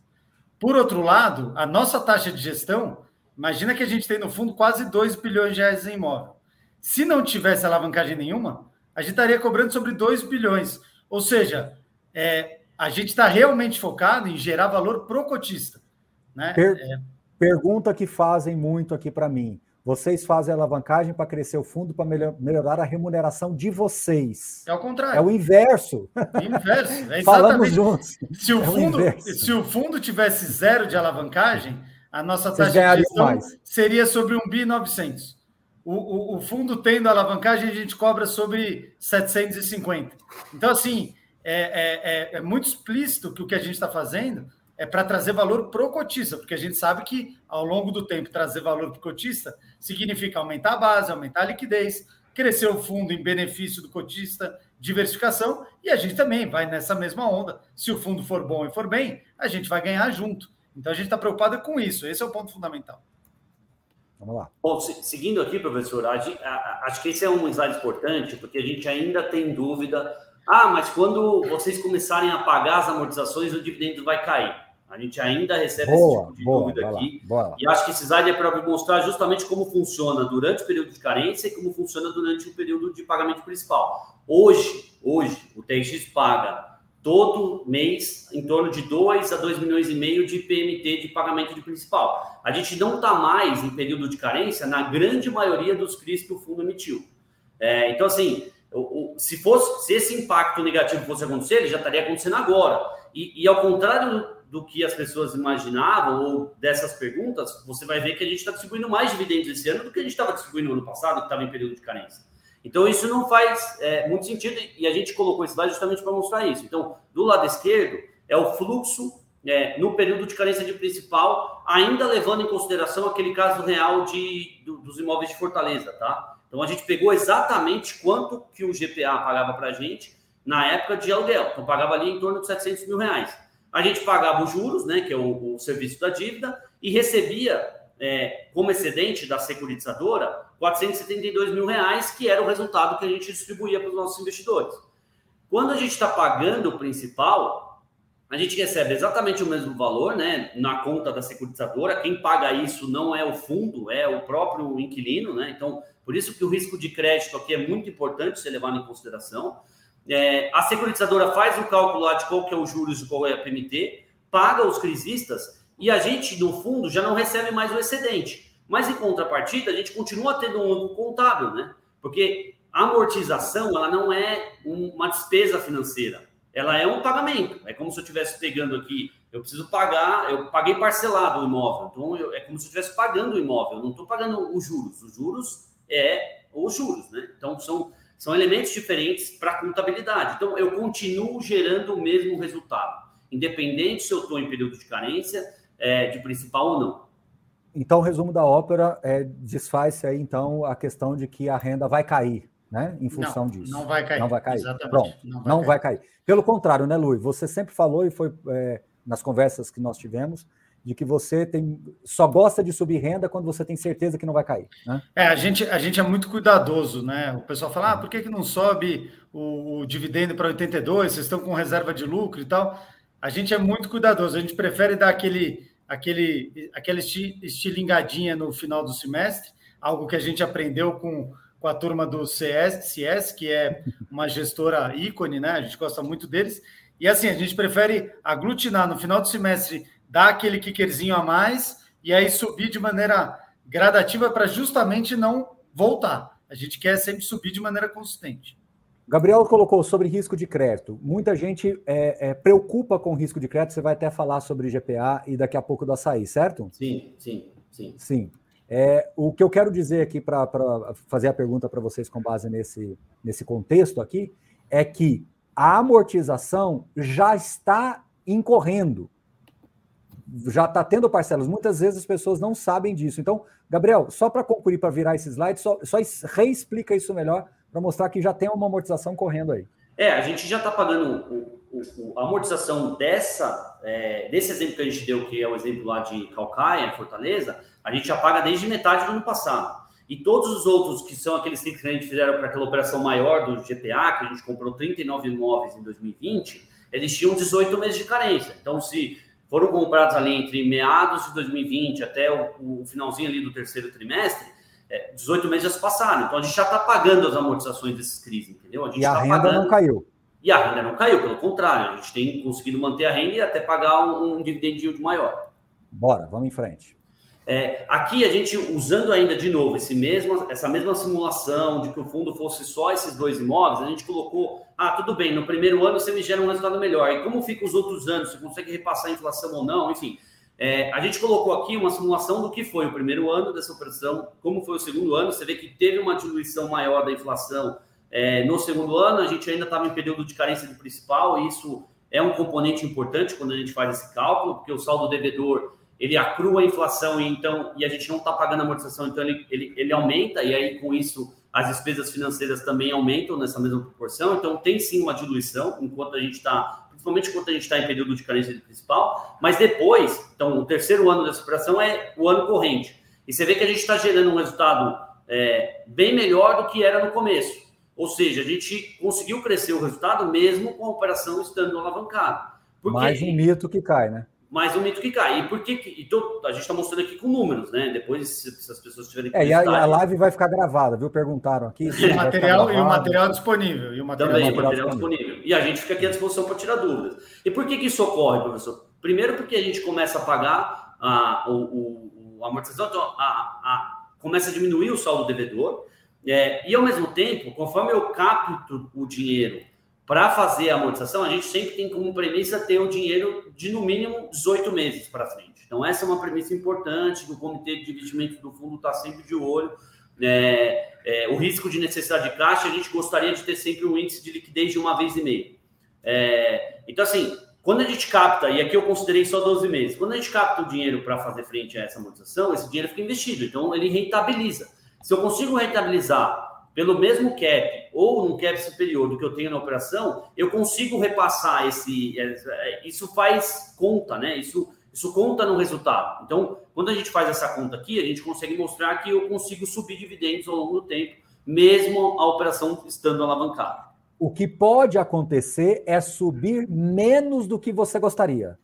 Por outro lado, a nossa taxa de gestão, imagina que a gente tem no fundo quase 2 bilhões de reais em imóvel. Se não tivesse alavancagem nenhuma, a gente estaria cobrando sobre 2 bilhões. Ou seja, é, a gente está realmente focado em gerar valor pro cotista. Né? Per é... Pergunta que fazem muito aqui para mim. Vocês fazem alavancagem para crescer o fundo para melhorar a remuneração de vocês. É o contrário. É o inverso. É inverso. É Falamos juntos. Se o, é fundo, o se o fundo tivesse zero de alavancagem, a nossa taxa de gestão mais. seria sobre um bi 900. O, o, o, fundo tendo alavancagem, a gente cobra sobre 750. Então, assim, é, é, é, é muito explícito que o que a gente está fazendo é para trazer valor para o cotista, porque a gente sabe que ao longo do tempo trazer valor para o cotista significa aumentar a base, aumentar a liquidez, crescer o fundo em benefício do cotista, diversificação, e a gente também vai nessa mesma onda. Se o fundo for bom e for bem, a gente vai ganhar junto. Então a gente está preocupado com isso, esse é o ponto fundamental. Vamos lá. Bom, seguindo aqui, professor, acho que esse é um slide importante, porque a gente ainda tem dúvida. Ah, mas quando vocês começarem a pagar as amortizações, o dividendo vai cair. A gente ainda recebe boa, esse tipo de boa, dúvida aqui. Lá, e acho que esse slide é para mostrar justamente como funciona durante o período de carência e como funciona durante o período de pagamento principal. Hoje, hoje, o TX paga todo mês em torno de 2 a 2 milhões e meio de PMT de pagamento de principal. A gente não está mais em período de carência na grande maioria dos CRIs que o fundo emitiu. É, então, assim, se, fosse, se esse impacto negativo fosse acontecer, ele já estaria acontecendo agora. E, e ao contrário do que as pessoas imaginavam ou dessas perguntas, você vai ver que a gente está distribuindo mais dividendos esse ano do que a gente estava distribuindo no ano passado, que estava em período de carência. Então, isso não faz é, muito sentido e a gente colocou esse slide justamente para mostrar isso. Então, do lado esquerdo, é o fluxo é, no período de carência de principal, ainda levando em consideração aquele caso real de, do, dos imóveis de Fortaleza, tá? Então, a gente pegou exatamente quanto que o GPA pagava para a gente na época de aluguel. Então, pagava ali em torno de 700 mil reais a gente pagava os juros, né, que é o, o serviço da dívida, e recebia é, como excedente da securitizadora 472 mil reais, que era o resultado que a gente distribuía para os nossos investidores. Quando a gente está pagando o principal, a gente recebe exatamente o mesmo valor, né, na conta da securitizadora. Quem paga isso não é o fundo, é o próprio inquilino, né? Então, por isso que o risco de crédito aqui é muito importante ser levado em consideração. É, a securitizadora faz o cálculo lá de qual que é o juros e qual é a PMT, paga os crisistas e a gente, no fundo, já não recebe mais o excedente. Mas, em contrapartida, a gente continua tendo um ângulo contábil, né? Porque a amortização, ela não é uma despesa financeira. Ela é um pagamento. É como se eu estivesse pegando aqui, eu preciso pagar, eu paguei parcelado o imóvel. Então, eu, é como se eu estivesse pagando o imóvel. Eu não estou pagando os juros. Os juros é os juros, né? Então, são são elementos diferentes para a contabilidade. Então, eu continuo gerando o mesmo resultado, independente se eu estou em período de carência, é, de principal ou não. Então, o resumo da ópera é, desfaz-se aí, então, a questão de que a renda vai cair, né? Em função não, disso. Não vai cair. Não vai cair. Exatamente. Pronto, não, vai, não cair. vai, cair. Pelo contrário, né, Luiz? Você sempre falou e foi é, nas conversas que nós tivemos de que você tem só gosta de subir renda quando você tem certeza que não vai cair. Né? É, a gente, a gente é muito cuidadoso, né? O pessoal fala, ah, por que, que não sobe o, o dividendo para 82? Vocês estão com reserva de lucro e tal. A gente é muito cuidadoso, a gente prefere dar aquele, aquele, aquele estilingadinha no final do semestre, algo que a gente aprendeu com, com a turma do CS, CS, que é uma gestora ícone, né? A gente gosta muito deles. E assim, a gente prefere aglutinar no final do semestre dar aquele kickerzinho a mais e aí subir de maneira gradativa para justamente não voltar. A gente quer sempre subir de maneira consistente. Gabriel colocou sobre risco de crédito. Muita gente é, é, preocupa com risco de crédito. Você vai até falar sobre GPA e daqui a pouco do açaí, certo? Sim, sim, sim. Sim. É, o que eu quero dizer aqui para fazer a pergunta para vocês com base nesse, nesse contexto aqui é que a amortização já está incorrendo já está tendo parcelas. Muitas vezes as pessoas não sabem disso. Então, Gabriel, só para concluir, para virar esse slide, só, só reexplica isso melhor para mostrar que já tem uma amortização correndo aí. É, a gente já está pagando o, o, a amortização dessa, é, desse exemplo que a gente deu, que é o exemplo lá de Calcaia, Fortaleza, a gente já paga desde metade do ano passado. E todos os outros, que são aqueles que a gente fizeram para aquela operação maior do GPA, que a gente comprou 39 imóveis em 2020, eles tinham 18 meses de carência. Então, se foram comprados ali entre meados de 2020 até o, o finalzinho ali do terceiro trimestre, é, 18 meses já se passaram. Então, a gente já está pagando as amortizações desses crises, entendeu? A gente e a tá renda pagando... não caiu. E a renda não caiu, pelo contrário, a gente tem conseguido manter a renda e até pagar um, um dividend maior. Bora, vamos em frente. É, aqui a gente usando ainda de novo esse mesmo, essa mesma simulação de que o fundo fosse só esses dois imóveis, a gente colocou, ah, tudo bem, no primeiro ano você me gera um resultado melhor. E como fica os outros anos? Você consegue repassar a inflação ou não? Enfim, é, a gente colocou aqui uma simulação do que foi o primeiro ano dessa operação, como foi o segundo ano. Você vê que teve uma diluição maior da inflação é, no segundo ano, a gente ainda estava em período de carência de principal, e isso é um componente importante quando a gente faz esse cálculo, porque o saldo devedor ele acrua a inflação e então e a gente não está pagando amortização, então ele, ele, ele aumenta, e aí com isso as despesas financeiras também aumentam nessa mesma proporção, então tem sim uma diluição enquanto a gente está, principalmente enquanto a gente está em período de carência de principal, mas depois, então o terceiro ano dessa operação é o ano corrente, e você vê que a gente está gerando um resultado é, bem melhor do que era no começo, ou seja, a gente conseguiu crescer o resultado mesmo com a operação estando alavancada. Mais um mito que cai, né? Mais um mito que cai. E por que. que então, a gente está mostrando aqui com números, né? Depois, se, se as pessoas tiverem. É, e a, a, live vai ficar gravada, viu? Perguntaram aqui. E, material, e o material disponível. E o material Também, o material disponível. disponível. E a gente fica aqui à disposição para tirar dúvidas. E por que, que isso ocorre, professor? Primeiro, porque a gente começa a pagar a, o, o, a amortização, então, a, a, começa a diminuir o saldo devedor. É, e ao mesmo tempo, conforme eu capto o dinheiro para fazer a amortização, a gente sempre tem como premissa ter o dinheiro de no mínimo 18 meses para frente. Então, essa é uma premissa importante que o comitê de investimento do fundo está sempre de olho. É, é, o risco de necessidade de caixa, a gente gostaria de ter sempre um índice de liquidez de uma vez e meia. É, então, assim, quando a gente capta, e aqui eu considerei só 12 meses, quando a gente capta o dinheiro para fazer frente a essa amortização, esse dinheiro fica investido, então ele rentabiliza. Se eu consigo rentabilizar pelo mesmo cap ou um cap superior do que eu tenho na operação, eu consigo repassar esse. Isso faz conta, né? Isso, isso conta no resultado. Então, quando a gente faz essa conta aqui, a gente consegue mostrar que eu consigo subir dividendos ao longo do tempo, mesmo a operação estando alavancada. O que pode acontecer é subir menos do que você gostaria.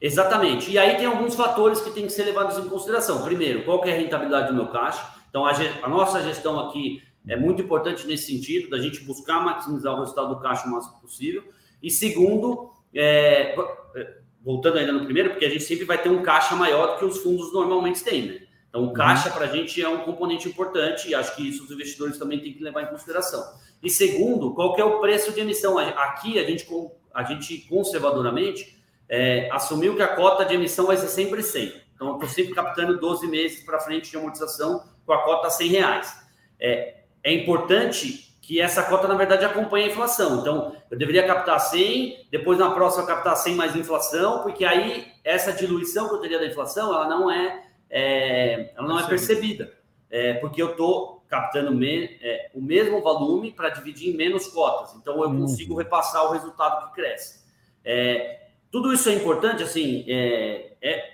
Exatamente. E aí tem alguns fatores que têm que ser levados em consideração. Primeiro, qual é a rentabilidade do meu caixa? Então, a, a nossa gestão aqui é muito importante nesse sentido, da gente buscar maximizar o resultado do caixa o máximo possível. E segundo, é, é, voltando ainda no primeiro, porque a gente sempre vai ter um caixa maior do que os fundos normalmente têm, né? Então, o uhum. caixa para a gente é um componente importante e acho que isso os investidores também têm que levar em consideração. E segundo, qual é o preço de emissão? Aqui, a gente, a gente conservadoramente é, assumiu que a cota de emissão vai ser sempre 100. Então, eu estou sempre captando 12 meses para frente de amortização com a cota a 100 reais. É, é importante que essa cota, na verdade, acompanhe a inflação. Então, eu deveria captar 100, depois na próxima captar 100 mais inflação, porque aí essa diluição que eu teria da inflação, ela não é, é ela não é percebida. É, porque eu estou captando me, é, o mesmo volume para dividir em menos cotas. Então, eu consigo repassar o resultado que cresce. É, tudo isso é importante, assim, é, é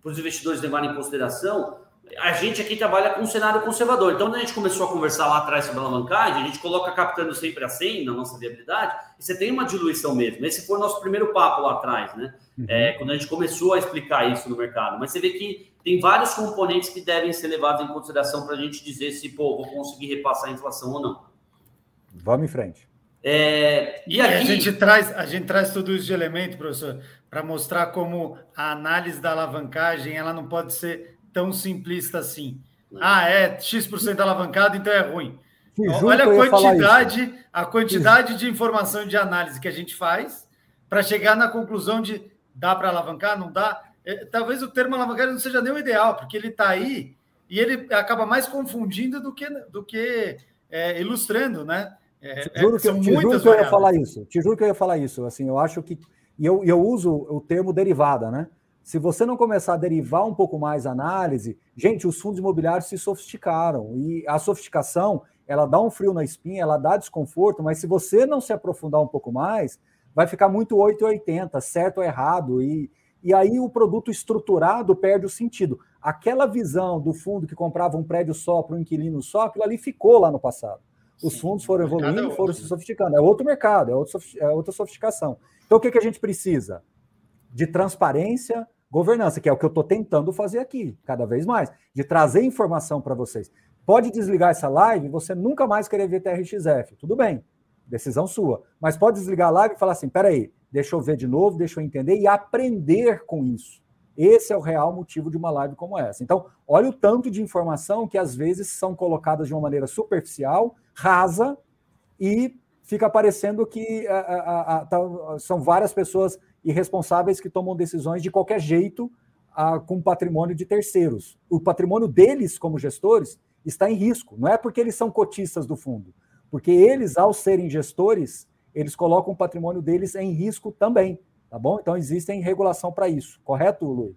para os investidores levarem em consideração, a gente aqui trabalha com um cenário conservador. Então, quando a gente começou a conversar lá atrás sobre a alavancagem, a gente coloca captando sempre a 100 na nossa viabilidade, e você tem uma diluição mesmo. Esse foi o nosso primeiro papo lá atrás, né? Uhum. É, quando a gente começou a explicar isso no mercado. Mas você vê que tem vários componentes que devem ser levados em consideração para a gente dizer se, pô, vou conseguir repassar a inflação ou não. Vamos em frente. É, e aqui... a, gente traz, a gente traz tudo isso de elemento, professor, para mostrar como a análise da alavancagem ela não pode ser tão simplista assim. Ah, é X% alavancado, então é ruim. Olha a quantidade, a quantidade de informação de análise que a gente faz para chegar na conclusão de dá para alavancar, não dá. É, talvez o termo alavancar não seja nem o ideal, porque ele está aí e ele acaba mais confundindo do que, do que é, ilustrando, né? É, te juro, que, eu, te juro que eu ia falar isso. Te juro que eu ia falar isso. Assim, eu acho que e eu, eu uso o termo derivada, né? Se você não começar a derivar um pouco mais a análise, gente, os fundos imobiliários se sofisticaram e a sofisticação ela dá um frio na espinha, ela dá desconforto, mas se você não se aprofundar um pouco mais, vai ficar muito 880, certo ou errado. E, e aí o produto estruturado perde o sentido. Aquela visão do fundo que comprava um prédio só para um inquilino só, aquilo ali ficou lá no passado. Os Sim, fundos foram evoluindo, é foram se sofisticando. É outro mercado, é, outro, é outra sofisticação. Então, o que, que a gente precisa? De transparência, governança, que é o que eu estou tentando fazer aqui, cada vez mais, de trazer informação para vocês. Pode desligar essa live e você nunca mais querer ver TRXF. Tudo bem, decisão sua. Mas pode desligar a live e falar assim: peraí, deixa eu ver de novo, deixa eu entender e aprender com isso. Esse é o real motivo de uma live como essa. Então, olha o tanto de informação que às vezes são colocadas de uma maneira superficial, rasa, e fica parecendo que a, a, a, tá, são várias pessoas irresponsáveis que tomam decisões de qualquer jeito com patrimônio de terceiros. O patrimônio deles, como gestores, está em risco. Não é porque eles são cotistas do fundo, porque eles, ao serem gestores, eles colocam o patrimônio deles em risco também, tá bom? Então existem regulação para isso, correto, Luiz?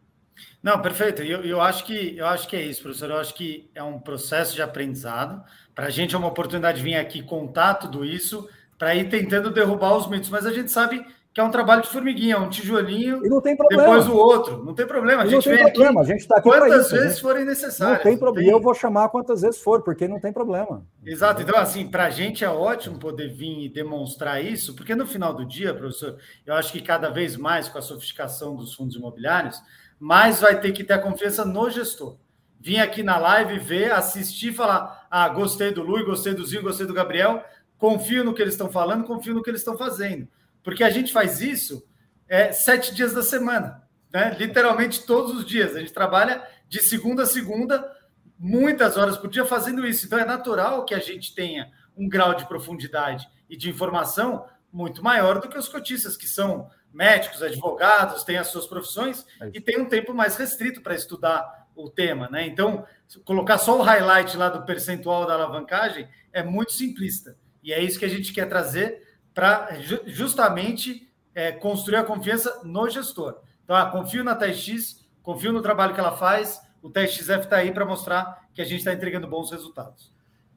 Não, perfeito. Eu, eu, acho que, eu acho que é isso, professor. Eu acho que é um processo de aprendizado. Para a gente é uma oportunidade de vir aqui contar tudo isso, para ir tentando derrubar os mitos. Mas a gente sabe que é um trabalho de formiguinha, um tijolinho, e não tem problema. depois o outro. Não tem problema. A gente não tem problema. Aqui a gente está aqui quantas isso, vezes gente... forem necessárias. Não tem problema. Tem... Eu vou chamar quantas vezes for, porque não tem problema. Exato. Então, assim, para a gente é ótimo poder vir e demonstrar isso, porque no final do dia, professor, eu acho que cada vez mais com a sofisticação dos fundos imobiliários, mais vai ter que ter a confiança no gestor. Vim aqui na live ver, assistir, falar: ah, gostei do Lui, gostei do Zinho, gostei do Gabriel, confio no que eles estão falando, confio no que eles estão fazendo. Porque a gente faz isso é, sete dias da semana, né? literalmente todos os dias. A gente trabalha de segunda a segunda, muitas horas por dia fazendo isso. Então é natural que a gente tenha um grau de profundidade e de informação muito maior do que os cotistas, que são médicos, advogados, têm as suas profissões é e têm um tempo mais restrito para estudar o tema. Né? Então, colocar só o highlight lá do percentual da alavancagem é muito simplista. E é isso que a gente quer trazer para justamente é, construir a confiança no gestor. Então, ah, confio na TX, confio no trabalho que ela faz, o TXF está aí para mostrar que a gente está entregando bons resultados.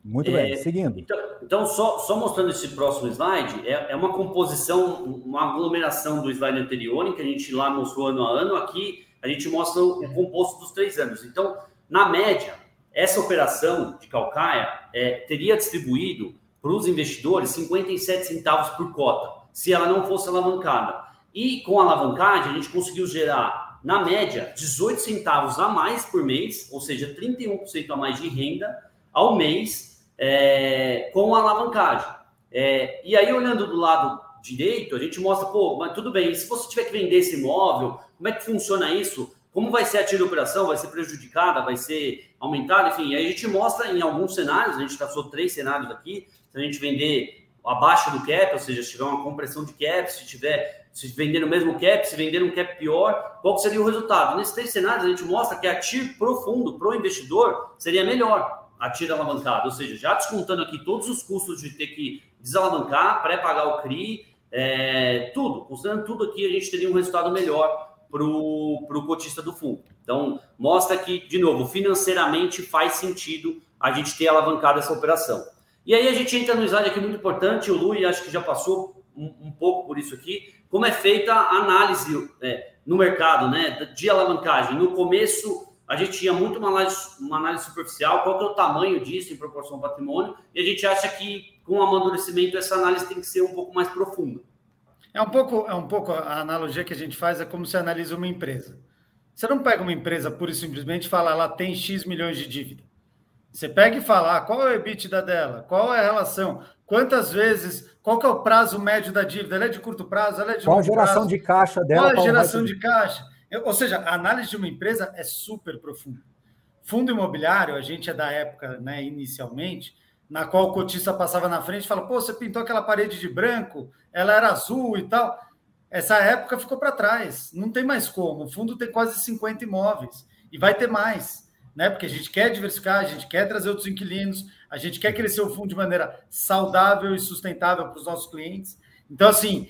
Muito bem, é, seguindo. Então, então, só, só mostrando esse próximo slide, é, é uma composição, uma aglomeração do slide anterior, em que a gente lá mostrou ano a ano, aqui a gente mostra o composto dos três anos. Então, na média, essa operação de calcaia é, teria distribuído para os investidores 57 centavos por cota, se ela não fosse alavancada. E com a alavancagem, a gente conseguiu gerar, na média, 18 centavos a mais por mês, ou seja, 31% a mais de renda ao mês é, com a alavancagem. É, e aí, olhando do lado direito, a gente mostra, pô, mas tudo bem, se você tiver que vender esse imóvel, como é que funciona isso? Como vai ser a tira operação? Vai ser prejudicada? Vai ser aumentada? Enfim, aí a gente mostra em alguns cenários, a gente traçou três cenários aqui, a gente vender abaixo do cap, ou seja, se tiver uma compressão de cap, se tiver se vender no mesmo cap, se vender um cap pior, qual seria o resultado? Nesses três cenários, a gente mostra que a TIR profundo para o investidor seria melhor a TIR alavancada, ou seja, já descontando aqui todos os custos de ter que desalavancar, pré-pagar o CRI, é, tudo, considerando tudo aqui, a gente teria um resultado melhor para o cotista do fundo. Então, mostra que, de novo, financeiramente faz sentido a gente ter alavancado essa operação. E aí a gente entra no slide aqui muito importante, o Lui acho que já passou um, um pouco por isso aqui, como é feita a análise é, no mercado, né, de alavancagem. No começo, a gente tinha muito uma análise, uma análise superficial, qual que é o tamanho disso em proporção ao patrimônio, e a gente acha que com o amadurecimento essa análise tem que ser um pouco mais profunda. É um pouco, é um pouco a analogia que a gente faz é como se analisa uma empresa. Você não pega uma empresa pura e simplesmente e fala, ela tem X milhões de dívida. Você pega e fala, ah, qual é o EBITDA dela? Qual é a relação? Quantas vezes? Qual que é o prazo médio da dívida? Ela é de curto prazo? Ela é de qual a geração prazo? de caixa dela? Qual a geração de caixa? Ou seja, a análise de uma empresa é super profunda. Fundo imobiliário, a gente é da época, né, inicialmente, na qual o cotista passava na frente e fala, pô, você pintou aquela parede de branco, ela era azul e tal. Essa época ficou para trás, não tem mais como. O fundo tem quase 50 imóveis e vai ter mais né? Porque a gente quer diversificar, a gente quer trazer outros inquilinos, a gente quer crescer o fundo de maneira saudável e sustentável para os nossos clientes. Então, assim,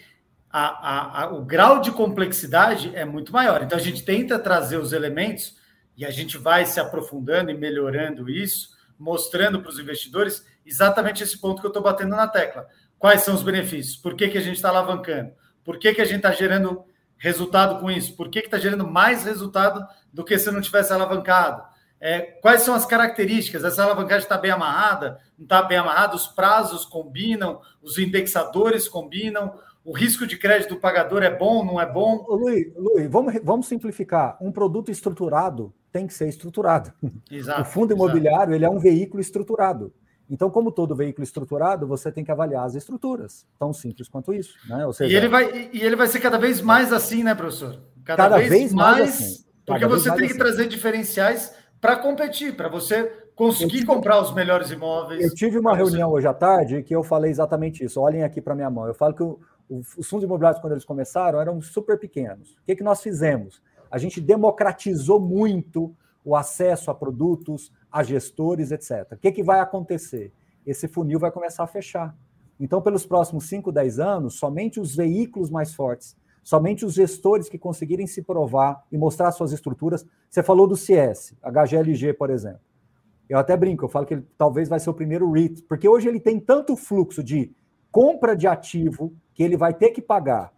a, a, a, o grau de complexidade é muito maior. Então, a gente tenta trazer os elementos e a gente vai se aprofundando e melhorando isso, mostrando para os investidores exatamente esse ponto que eu estou batendo na tecla. Quais são os benefícios? Por que, que a gente está alavancando? Por que, que a gente está gerando resultado com isso? Por que está gerando mais resultado do que se não tivesse alavancado? É, quais são as características? Essa alavancagem está bem amarrada? Não está bem amarrada? Os prazos combinam? Os indexadores combinam? O risco de crédito do pagador é bom, não é bom? Luiz, Luiz vamos, vamos simplificar. Um produto estruturado tem que ser estruturado. Exato, o fundo imobiliário ele é um veículo estruturado. Então, como todo veículo estruturado, você tem que avaliar as estruturas. Tão simples quanto isso. Né? Ou seja, e, ele vai, e ele vai ser cada vez mais assim, né, professor? Cada, cada vez, vez, mais, mais assim. Porque você tem que assim. trazer diferenciais para competir, para você conseguir tive, comprar os melhores imóveis. Eu tive uma reunião você... hoje à tarde que eu falei exatamente isso. Olhem aqui para minha mão. Eu falo que o, o, os fundos imobiliários, quando eles começaram, eram super pequenos. O que, que nós fizemos? A gente democratizou muito o acesso a produtos, a gestores, etc. O que, que vai acontecer? Esse funil vai começar a fechar. Então, pelos próximos 5, 10 anos, somente os veículos mais fortes, somente os gestores que conseguirem se provar e mostrar suas estruturas. Você falou do CS, HGLG, por exemplo. Eu até brinco, eu falo que ele talvez vai ser o primeiro REIT, porque hoje ele tem tanto fluxo de compra de ativo que ele vai ter que pagar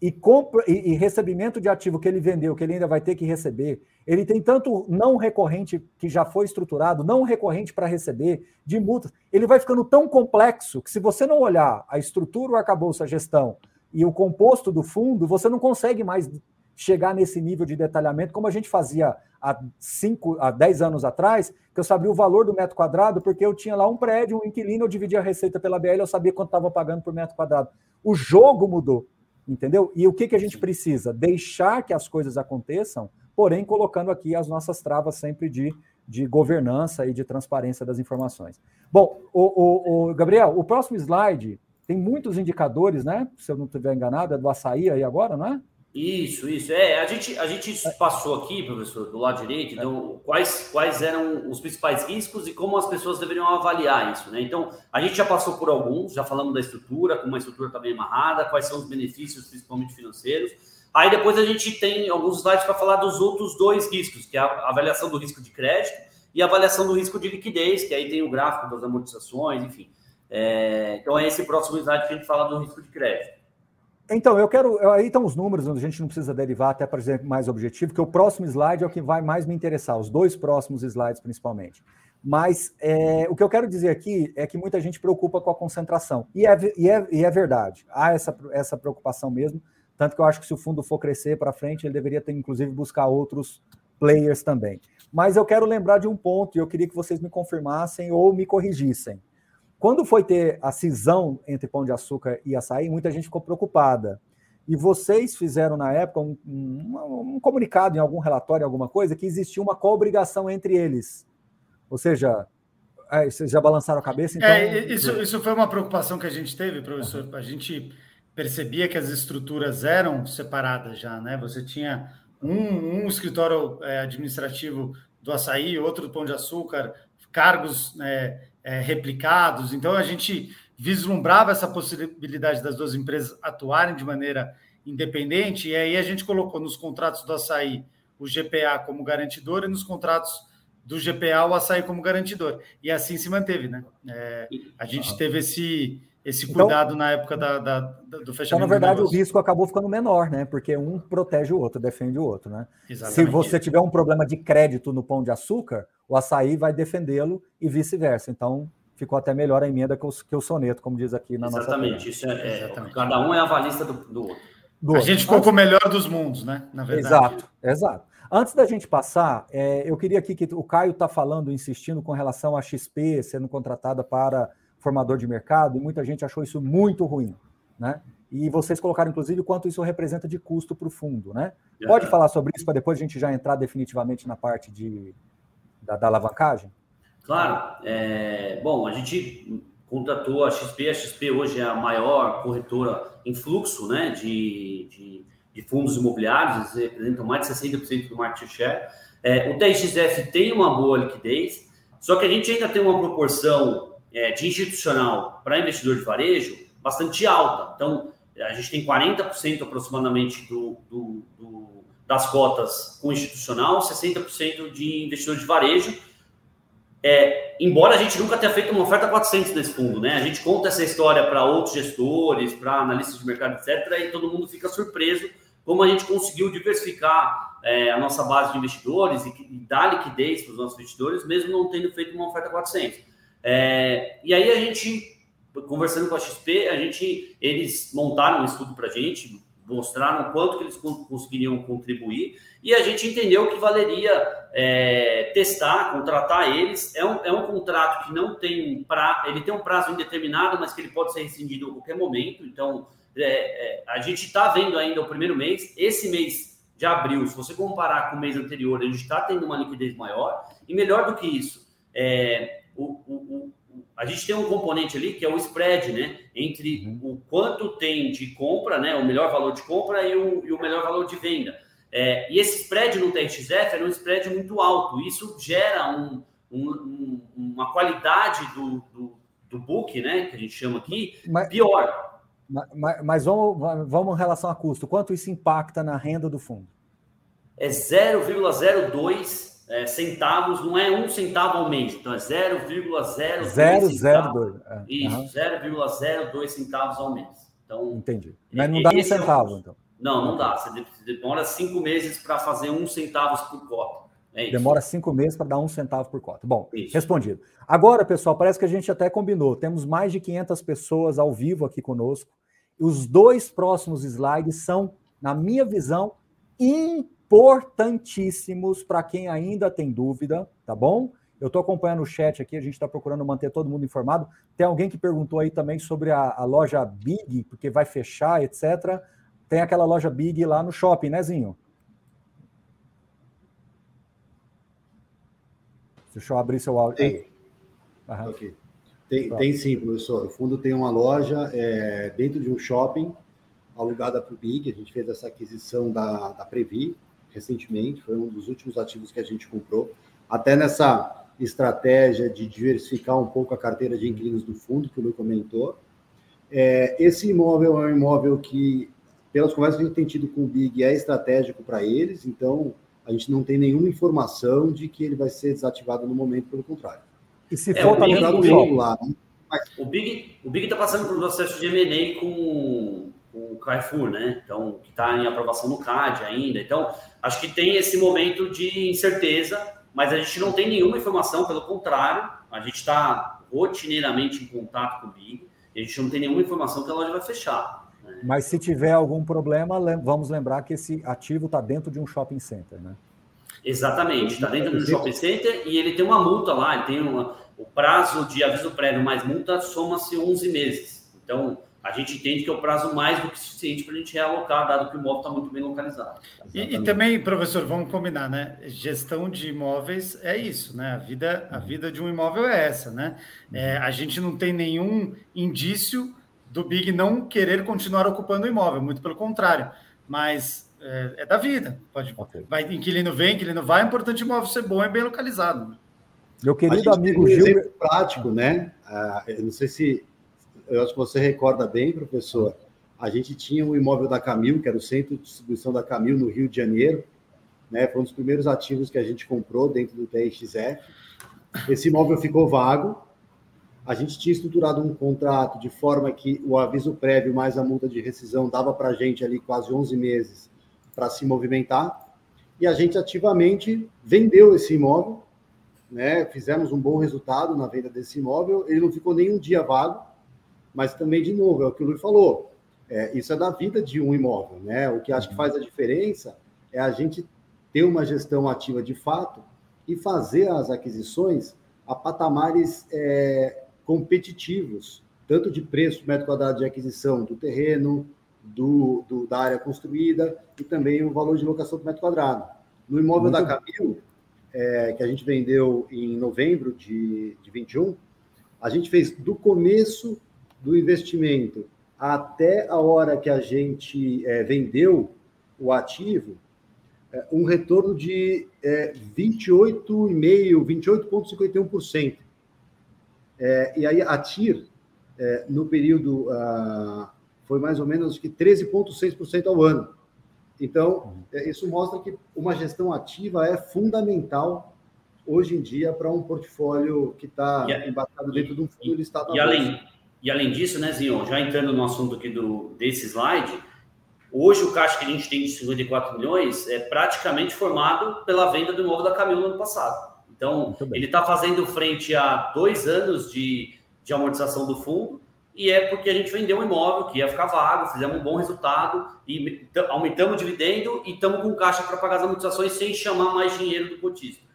e, compra, e, e, recebimento de ativo que ele vendeu, que ele ainda vai ter que receber, ele tem tanto não recorrente que já foi estruturado, não recorrente para receber, de multas. Ele vai ficando tão complexo que, se você não olhar a estrutura, o arcabouço, a gestão e o composto do fundo, você não consegue mais chegar nesse nível de detalhamento como a gente fazia há 5, há 10 anos atrás, que eu sabia o valor do metro quadrado, porque eu tinha lá um prédio, um inquilino, eu dividia a receita pela BL, eu sabia quanto estava pagando por metro quadrado. O jogo mudou entendeu? E o que, que a gente precisa? Deixar que as coisas aconteçam, porém colocando aqui as nossas travas sempre de, de governança e de transparência das informações. Bom, o, o, o, Gabriel, o próximo slide tem muitos indicadores, né? Se eu não estiver enganado, é do açaí aí agora, não é? Isso, isso. É, a gente, a gente passou aqui, professor, do lado direito, então, quais, quais eram os principais riscos e como as pessoas deveriam avaliar isso, né? Então, a gente já passou por alguns, já falamos da estrutura, como a estrutura está bem amarrada, quais são os benefícios, principalmente financeiros. Aí depois a gente tem alguns slides para falar dos outros dois riscos, que é a avaliação do risco de crédito e a avaliação do risco de liquidez, que aí tem o gráfico das amortizações, enfim. É, então, é esse próximo slide que a gente fala do risco de crédito. Então, eu quero. Aí estão os números, onde a gente não precisa derivar até para dizer mais objetivo, que o próximo slide é o que vai mais me interessar, os dois próximos slides principalmente. Mas é, o que eu quero dizer aqui é que muita gente preocupa com a concentração. E é, e é, e é verdade, há essa, essa preocupação mesmo. Tanto que eu acho que se o fundo for crescer para frente, ele deveria ter, inclusive, buscar outros players também. Mas eu quero lembrar de um ponto e eu queria que vocês me confirmassem ou me corrigissem. Quando foi ter a cisão entre Pão de Açúcar e Açaí, muita gente ficou preocupada. E vocês fizeram, na época, um, um, um comunicado em algum relatório, alguma coisa, que existia uma co-obrigação entre eles. Ou seja, é, vocês já balançaram a cabeça? Então... É, isso, isso foi uma preocupação que a gente teve, professor. Uhum. A gente percebia que as estruturas eram separadas já, né? Você tinha um, um escritório é, administrativo do açaí, outro do pão de açúcar, cargos né, é, replicados. Então, a gente vislumbrava essa possibilidade das duas empresas atuarem de maneira independente, e aí a gente colocou nos contratos do açaí o GPA como garantidor e nos contratos do GPA o açaí como garantidor. E assim se manteve, né? É, a gente teve esse, esse então, cuidado então, na época da, da, do fechamento. Então, na verdade, o risco acabou ficando menor, né? Porque um protege o outro, defende o outro, né? Exatamente. Se você tiver um problema de crédito no pão de açúcar, o açaí vai defendê-lo e vice-versa. Então, ficou até melhor a emenda que o, que o soneto, como diz aqui na Exatamente. nossa. Isso é, é Exatamente. Cada um é avalista do, do outro. Do a gente ficou com o melhor dos mundos, né? Na verdade. Exato, exato. Antes da gente passar, é, eu queria aqui que o Caio está falando, insistindo com relação à XP sendo contratada para formador de mercado, e muita gente achou isso muito ruim, né? E vocês colocaram, inclusive, quanto isso representa de custo para o fundo, né? Pode falar sobre isso para depois a gente já entrar definitivamente na parte de, da, da alavancagem? Claro. É, bom, a gente contratou a XP. A XP hoje é a maior corretora em fluxo né, de, de, de fundos imobiliários, eles representam mais de 60% do market share. É, o TXF tem uma boa liquidez, só que a gente ainda tem uma proporção é, de institucional para investidor de varejo bastante alta. Então, a gente tem 40% aproximadamente do, do, do, das cotas com institucional, 60% de investidor de varejo. É, embora a gente nunca tenha feito uma oferta 400 nesse fundo, né? A gente conta essa história para outros gestores, para analistas de mercado, etc., e todo mundo fica surpreso como a gente conseguiu diversificar é, a nossa base de investidores e, e dar liquidez para os nossos investidores, mesmo não tendo feito uma oferta 400. É, e aí a gente, conversando com a XP, a gente, eles montaram um estudo para a gente, mostraram quanto que eles conseguiriam contribuir e a gente entendeu que valeria é, testar, contratar eles. É um, é um contrato que não tem pra, ele tem um prazo indeterminado, mas que ele pode ser rescindido a qualquer momento. Então, é, é, a gente está vendo ainda o primeiro mês. Esse mês de abril, se você comparar com o mês anterior, a gente está tendo uma liquidez maior. E melhor do que isso, é, o, o, a gente tem um componente ali que é o spread, né? Entre uhum. o quanto tem de compra, né? O melhor valor de compra e o, e o melhor valor de venda. É, e esse spread no TXF era um spread muito alto. Isso gera um, um, uma qualidade do, do, do, book, né? Que a gente chama aqui, mas, pior. Mas, mas vamos, vamos em relação a custo. Quanto isso impacta na renda do fundo? É 0,02 é, centavos, não é um centavo ao mês, então é 0,02 centavos. É. Isso, uhum. 0,02 centavos ao mês. Então, Entendi. Mas não dá um centavo, é um... então. Não, não dá. Você demora cinco meses para fazer um centavo por cota. É demora cinco meses para dar um centavo por cota. Bom, isso. respondido. Agora, pessoal, parece que a gente até combinou. Temos mais de 500 pessoas ao vivo aqui conosco. Os dois próximos slides são, na minha visão, importantíssimos para quem ainda tem dúvida, tá bom? Eu estou acompanhando o chat aqui, a gente está procurando manter todo mundo informado. Tem alguém que perguntou aí também sobre a, a, loja Big, porque vai fechar, etc. Tem aquela loja Big lá no shopping, né, Zinho? Deixa eu abrir seu áudio. Tem. Uhum. Okay. Tem, tem, sim, professor. O fundo tem uma loja é, dentro de um shopping alugada para o Big. A gente fez essa aquisição da, da Previ, recentemente, foi um dos últimos ativos que a gente comprou. Até nessa estratégia de diversificar um pouco a carteira de inquilinos do fundo, que o Lu comentou. É, esse imóvel é um imóvel que, pelas conversas que a gente tem tido com o Big, é estratégico para eles, então a gente não tem nenhuma informação de que ele vai ser desativado no momento, pelo contrário. E se é, for para o Big, lá, né? o Big o Big está passando por um processo de M&A com o Carrefour, né? Então, que está em aprovação no CAD ainda. Então, acho que tem esse momento de incerteza, mas a gente não tem nenhuma informação, pelo contrário, a gente está rotineiramente em contato com o Big, e a gente não tem nenhuma informação que a loja vai fechar. Né? Mas se tiver algum problema, vamos lembrar que esse ativo está dentro de um shopping center, né? Exatamente, está dentro de um shopping center e ele tem uma multa lá, ele tem uma, o prazo de aviso prévio mais multa soma-se 11 meses. Então, a gente entende que é o prazo mais do que suficiente para a gente realocar, dado que o imóvel está muito bem localizado. E, e, também, professor, vamos combinar, né? Gestão de imóveis é isso, né? A vida, a vida de um imóvel é essa, né? É, a gente não tem nenhum indício do Big não querer continuar ocupando o imóvel, muito pelo contrário. Mas é, é da vida. Pode, okay. vai, inquilino vem, inquilino vai, é importante o imóvel ser bom e bem localizado. Meu querido amigo um Gil. exemplo prático, né? Ah, eu não sei se eu acho que você recorda bem, professor, a gente tinha um imóvel da Camil, que era o centro de distribuição da Camil no Rio de Janeiro, né? Foi um dos primeiros ativos que a gente comprou dentro do TXF. Esse imóvel ficou vago. A gente tinha estruturado um contrato de forma que o aviso prévio mais a multa de rescisão dava para a gente ali quase 11 meses para se movimentar. E a gente ativamente vendeu esse imóvel, né? Fizemos um bom resultado na venda desse imóvel. Ele não ficou nem um dia vago mas também, de novo, é o que o Luiz falou, é, isso é da vida de um imóvel, né? O que acho que faz a diferença é a gente ter uma gestão ativa de fato e fazer as aquisições a patamares é, competitivos, tanto de preço metro quadrado de aquisição do terreno, do, do, da área construída e também o valor de locação por metro quadrado. No imóvel Muito da Camil, é, que a gente vendeu em novembro de, de 21, a gente fez do começo do investimento até a hora que a gente é, vendeu o ativo, é, um retorno de é, 28,5%, 28,51%. É, e aí a TIR, é, no período, ah, foi mais ou menos que 13,6% ao ano. Então, é, isso mostra que uma gestão ativa é fundamental hoje em dia para um portfólio que está embarcado dentro de um fundo listado. E além, e além disso, né, Zinho, já entrando no assunto aqui do, desse slide, Hoje, o caixa que a gente tem de 54 milhões é praticamente formado pela venda do imóvel da Camila no ano passado. Então, ele está fazendo frente a dois anos de, de amortização do fundo, e é porque a gente vendeu um imóvel que ia ficar vago, fizemos um bom resultado, e aumentamos o dividendo e estamos com caixa para pagar as amortizações sem chamar mais dinheiro do cotista.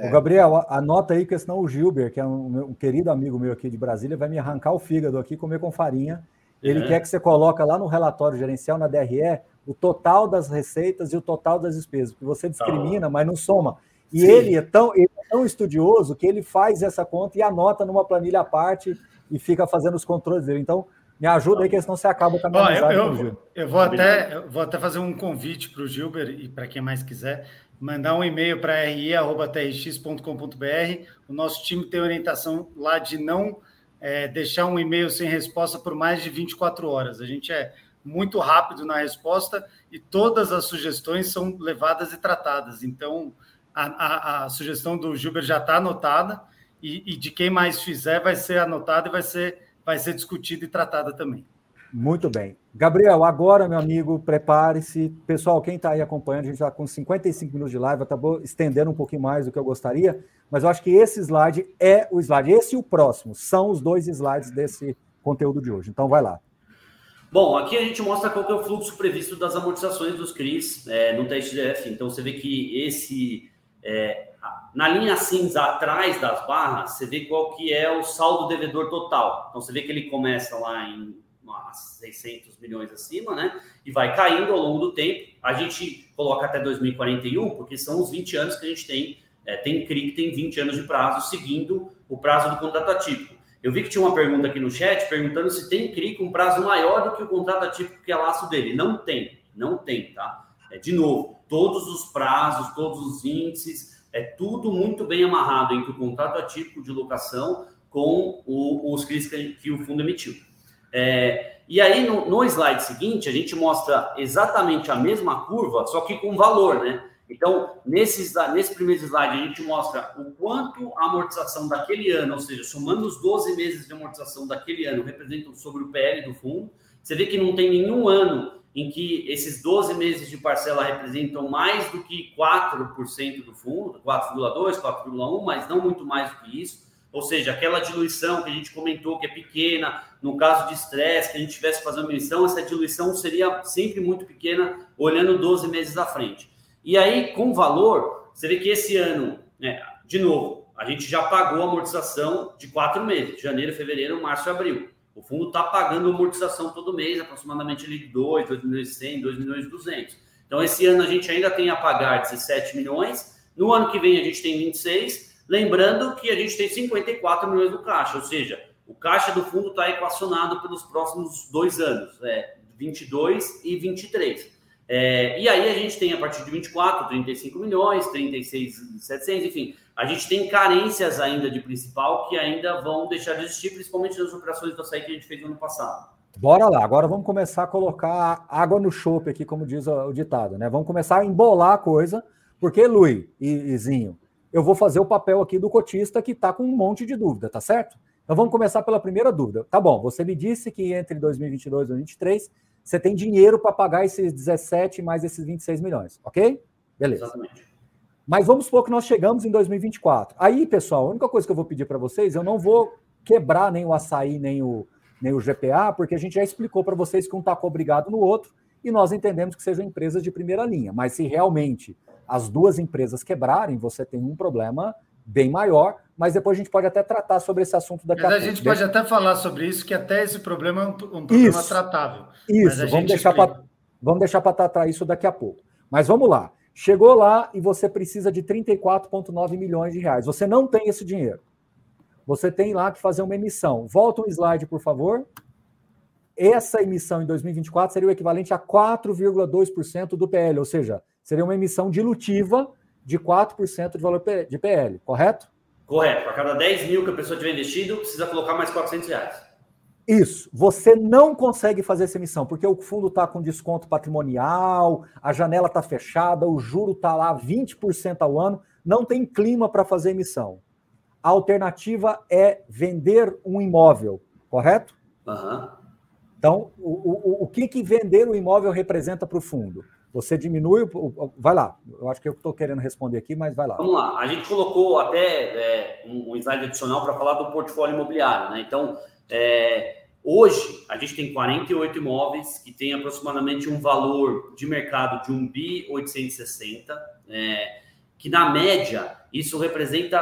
É. O Gabriel, anota aí que senão o Gilber, que é um, um, querido amigo meu aqui de Brasília, vai me arrancar o fígado aqui comer com farinha. Ele é. quer que você coloque lá no relatório gerencial, na DRE, o total das receitas e o total das despesas, porque você discrimina, tá. mas não soma. E ele é, tão, ele é tão estudioso que ele faz essa conta e anota numa planilha à parte e fica fazendo os controles dele. Então, me ajuda aí, que senão você acaba com a minha eu, eu, eu, vou até, eu vou até fazer um convite para o Gilber e para quem mais quiser mandar um e-mail para ri.trx.com.br. O nosso time tem orientação lá de não é, deixar um e-mail sem resposta por mais de 24 horas. A gente é muito rápido na resposta e todas as sugestões são levadas e tratadas. Então, a, a, a sugestão do Gilber já está anotada e, e, de quem mais fizer vai ser anotada e vai ser, vai ser discutida e tratada também. Muito bem. Gabriel, agora, meu amigo, prepare-se. Pessoal, quem está aí acompanhando, a gente está com 55 minutos de live, acabou estendendo um pouquinho mais do que eu gostaria, mas eu acho que esse slide é o slide. Esse e o próximo são os dois slides desse conteúdo de hoje. Então, vai lá. Bom, aqui a gente mostra qual é o fluxo previsto das amortizações dos CRIs é, no TSDF. Então, você vê que esse, é, na linha cinza atrás das barras, você vê qual que é o saldo devedor total. Então, você vê que ele começa lá em umas 600 milhões acima, né? E vai caindo ao longo do tempo. A gente coloca até 2041, porque são os 20 anos que a gente tem. É, tem CRI que tem 20 anos de prazo, seguindo o prazo do contrato atípico. Eu vi que tinha uma pergunta aqui no chat perguntando se tem CRI com prazo maior do que o contrato atípico que é laço dele. Não tem, não tem, tá? É, de novo, todos os prazos, todos os índices, é tudo muito bem amarrado entre o contrato atípico de locação com o, os CRIs que, que o fundo emitiu. É, e aí, no, no, slide seguinte, a gente mostra exatamente a mesma curva, só que com valor, né? Então, nesse, nesse primeiro slide, a gente mostra o quanto a amortização daquele ano, ou seja, somando os 12 meses de amortização daquele ano, representam sobre o PL do fundo. Você vê que não tem nenhum ano em que esses 12 meses de parcela representam mais do que 4% do fundo, 4,2%, 4,1%, mas não muito mais do que isso. Ou seja, aquela diluição que a gente comentou que é pequena, no caso de estresse, que a gente tivesse fazendo uma emissão, essa diluição seria sempre muito pequena, olhando 12 meses à frente. E aí, com valor, você vê que esse ano, né, de novo, a gente já pagou a amortização de quatro meses, janeiro, fevereiro, março e abril. O fundo está pagando amortização todo mês, aproximadamente ali 2, 2 milhões e 100, 2 milhões e 200. Então, esse ano a gente ainda tem a pagar 17 milhões, no ano que vem a gente tem 26 Lembrando que a gente tem 54 milhões do caixa, ou seja, o caixa do fundo está equacionado pelos próximos dois anos, é, 22 e 23. É, e aí a gente tem a partir de 24, 35 milhões, 36, 700, enfim, a gente tem carências ainda de principal que ainda vão deixar de existir, principalmente nas operações do açaí que a gente fez no ano passado. Bora lá, agora vamos começar a colocar água no chope aqui, como diz o ditado, né? Vamos começar a embolar a coisa, porque, Lui e Zinho, eu vou fazer o papel aqui do cotista que está com um monte de dúvida, tá certo? Então vamos começar pela primeira dúvida. Tá bom, você me disse que entre 2022 e 2023 você tem dinheiro para pagar esses 17 mais esses 26 milhões, ok? Beleza. Exatamente. Mas vamos supor que nós chegamos em 2024. Aí, pessoal, a única coisa que eu vou pedir para vocês, eu não vou quebrar nem o açaí, nem o, nem o GPA, porque a gente já explicou para vocês que um está obrigado no outro e nós entendemos que sejam empresas de primeira linha. Mas se realmente as duas empresas quebrarem, você tem um problema bem maior, mas depois a gente pode até tratar sobre esse assunto daqui mas a, pouco. A gente pode até falar sobre isso, que até esse problema é um, um problema isso, tratável. Isso, vamos deixar, pra, vamos deixar para tratar isso daqui a pouco. Mas vamos lá. Chegou lá e você precisa de 34,9 milhões de reais. Você não tem esse dinheiro. Você tem lá que fazer uma emissão. Volta um slide, por favor. Essa emissão em 2024 seria o equivalente a 4,2% do PL, ou seja, seria uma emissão dilutiva de 4% de valor de PL, correto? Correto. A cada 10 mil que a pessoa tiver investido, precisa colocar mais 400 reais. Isso. Você não consegue fazer essa emissão, porque o fundo está com desconto patrimonial, a janela está fechada, o juro está lá 20% ao ano, não tem clima para fazer emissão. A alternativa é vender um imóvel, correto? Uhum. Então, o, o, o que, que vender o imóvel representa para o fundo? Você diminui. Vai lá, eu acho que eu estou querendo responder aqui, mas vai lá. Vamos lá, a gente colocou até é, um, slide adicional para falar do portfólio imobiliário, né? Então, é, hoje a gente tem 48 imóveis que têm aproximadamente um valor de mercado de 1 bi 860, é, que na média isso representa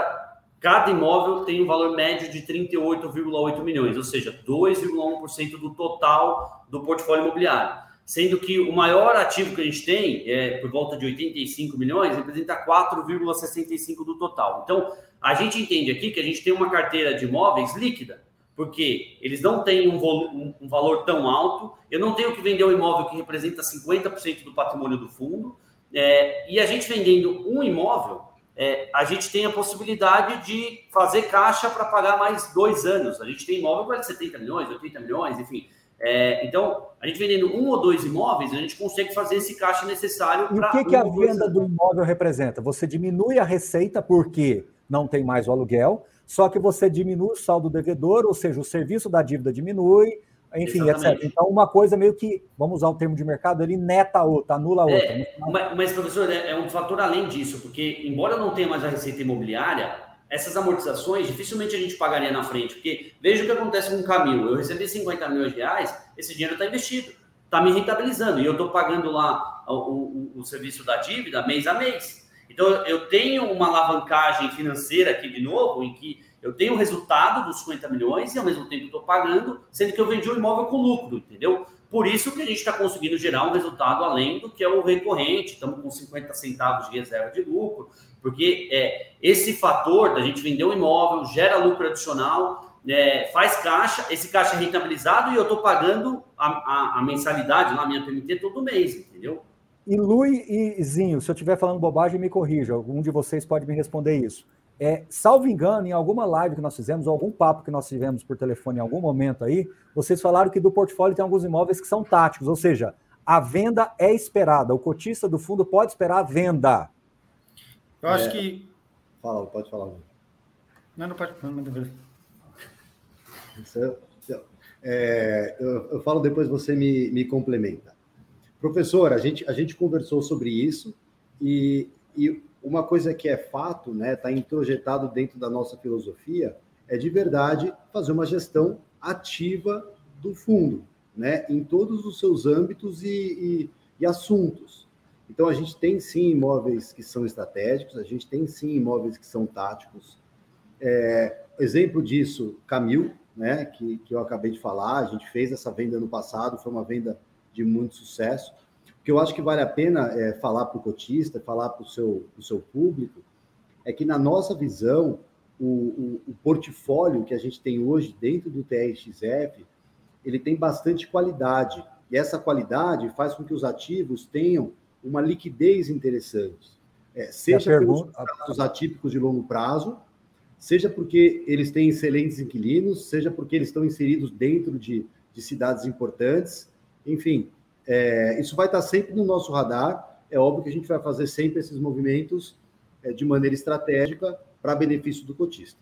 cada imóvel tem um valor médio de 38,8 milhões, ou seja, 2,1% do total do portfólio imobiliário sendo que o maior ativo que a gente tem, é, por volta de 85 milhões, representa 4,65 do total. Então, a gente entende aqui que a gente tem uma carteira de imóveis líquida, porque eles não têm um, um, valor tão alto, eu não tenho que vender um imóvel que representa 50% do patrimônio do fundo, é, e a gente vendendo um imóvel, é, a gente tem a possibilidade de fazer caixa para pagar mais dois anos. A gente tem imóvel para 70 milhões, 80 milhões, enfim. É, então, a gente vendendo um ou dois imóveis, a gente consegue fazer esse caixa necessário para. O que, que a venda do imóvel representa? Você diminui a receita porque não tem mais o aluguel, só que você diminui o saldo devedor, ou seja, o serviço da dívida diminui, enfim, Exatamente. etc. Então, uma coisa meio que, vamos usar o termo de mercado, ele neta a outra, anula a é, outra. É, mas, mas, professor, é, é um fator além disso, porque, embora não tenha mais a receita imobiliária, essas amortizações dificilmente a gente pagaria na frente, porque veja o que acontece com o Camilo. Eu recebi 50 milhões de reais, esse dinheiro está investido, está me rentabilizando, e eu estou pagando lá o, o, o, serviço da dívida mês a mês. Então, eu tenho uma alavancagem financeira aqui de novo, em que eu tenho o resultado dos 50 milhões e ao mesmo tempo estou pagando, sendo que eu vendi o imóvel com lucro, entendeu? Por isso que a gente está conseguindo gerar um resultado além do que é o recorrente, estamos com 50 centavos de reserva de lucro, porque é, esse fator da gente vender um imóvel gera lucro adicional, é, faz caixa, esse caixa é rentabilizado e eu estou pagando a, a, a, mensalidade lá, minha PMT, todo mês, entendeu? E Lu e Zinho, se eu estiver falando bobagem, me corrija, algum de vocês pode me responder isso. É, salvo engano, em alguma live que nós fizemos, ou algum papo que nós tivemos por telefone em algum momento aí, vocês falaram que do portfólio tem alguns imóveis que são táticos, ou seja, a venda é esperada. O cotista do fundo pode esperar a venda. Eu acho é... que. Fala, pode falar. Não, não pode. Não, não, é, eu, eu, falo depois você me, me complementa. Professor, a gente, a gente conversou sobre isso e, e uma coisa que é fato, né, está introjetado dentro da nossa filosofia, é de verdade fazer uma gestão ativa do fundo, né, em todos os seus âmbitos e, e, e assuntos. Então, a gente tem sim imóveis que são estratégicos, a gente tem sim imóveis que são táticos. É, exemplo disso, Camil, né, que, que eu acabei de falar, a gente fez essa venda no passado, foi uma venda de muito sucesso. O que eu acho que vale a pena é, falar para o cotista, falar para o seu, seu público, é que na nossa visão, o, o, o, portfólio que a gente tem hoje dentro do TRXF, ele tem bastante qualidade. E essa qualidade faz com que os ativos tenham uma liquidez interessante. É, seja pelos contratos atípicos de longo prazo, seja porque eles têm excelentes inquilinos, seja porque eles estão inseridos dentro de, de cidades importantes. Enfim, é, isso vai estar sempre no nosso radar. É óbvio que a gente vai fazer sempre esses movimentos é, de maneira estratégica para benefício do cotista.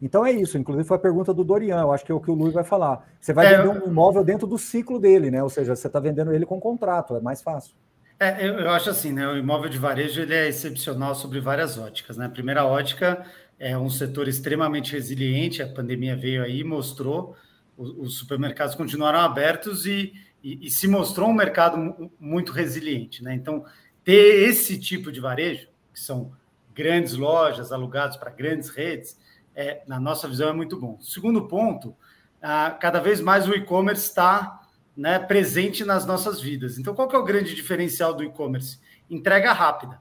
Então é isso, inclusive foi a pergunta do Dorian, eu acho que é o que o Luiz vai falar. Você vai é, vender um imóvel dentro do ciclo dele, né? Ou seja, você está vendendo ele com contrato, é mais fácil. É, eu, eu, acho assim, né? O imóvel de varejo ele é excepcional sobre várias óticas, né? A primeira ótica é um setor extremamente resiliente. A pandemia veio aí, mostrou os, os supermercados continuaram abertos e, e, e, se mostrou um mercado muito resiliente, né? Então ter esse tipo de varejo, que são grandes lojas alugadas para grandes redes, é, na nossa visão é muito bom. Segundo ponto, ah, cada vez mais o e-commerce está né, presente nas nossas vidas. Então, qual que é o grande diferencial do e-commerce? Entrega rápida.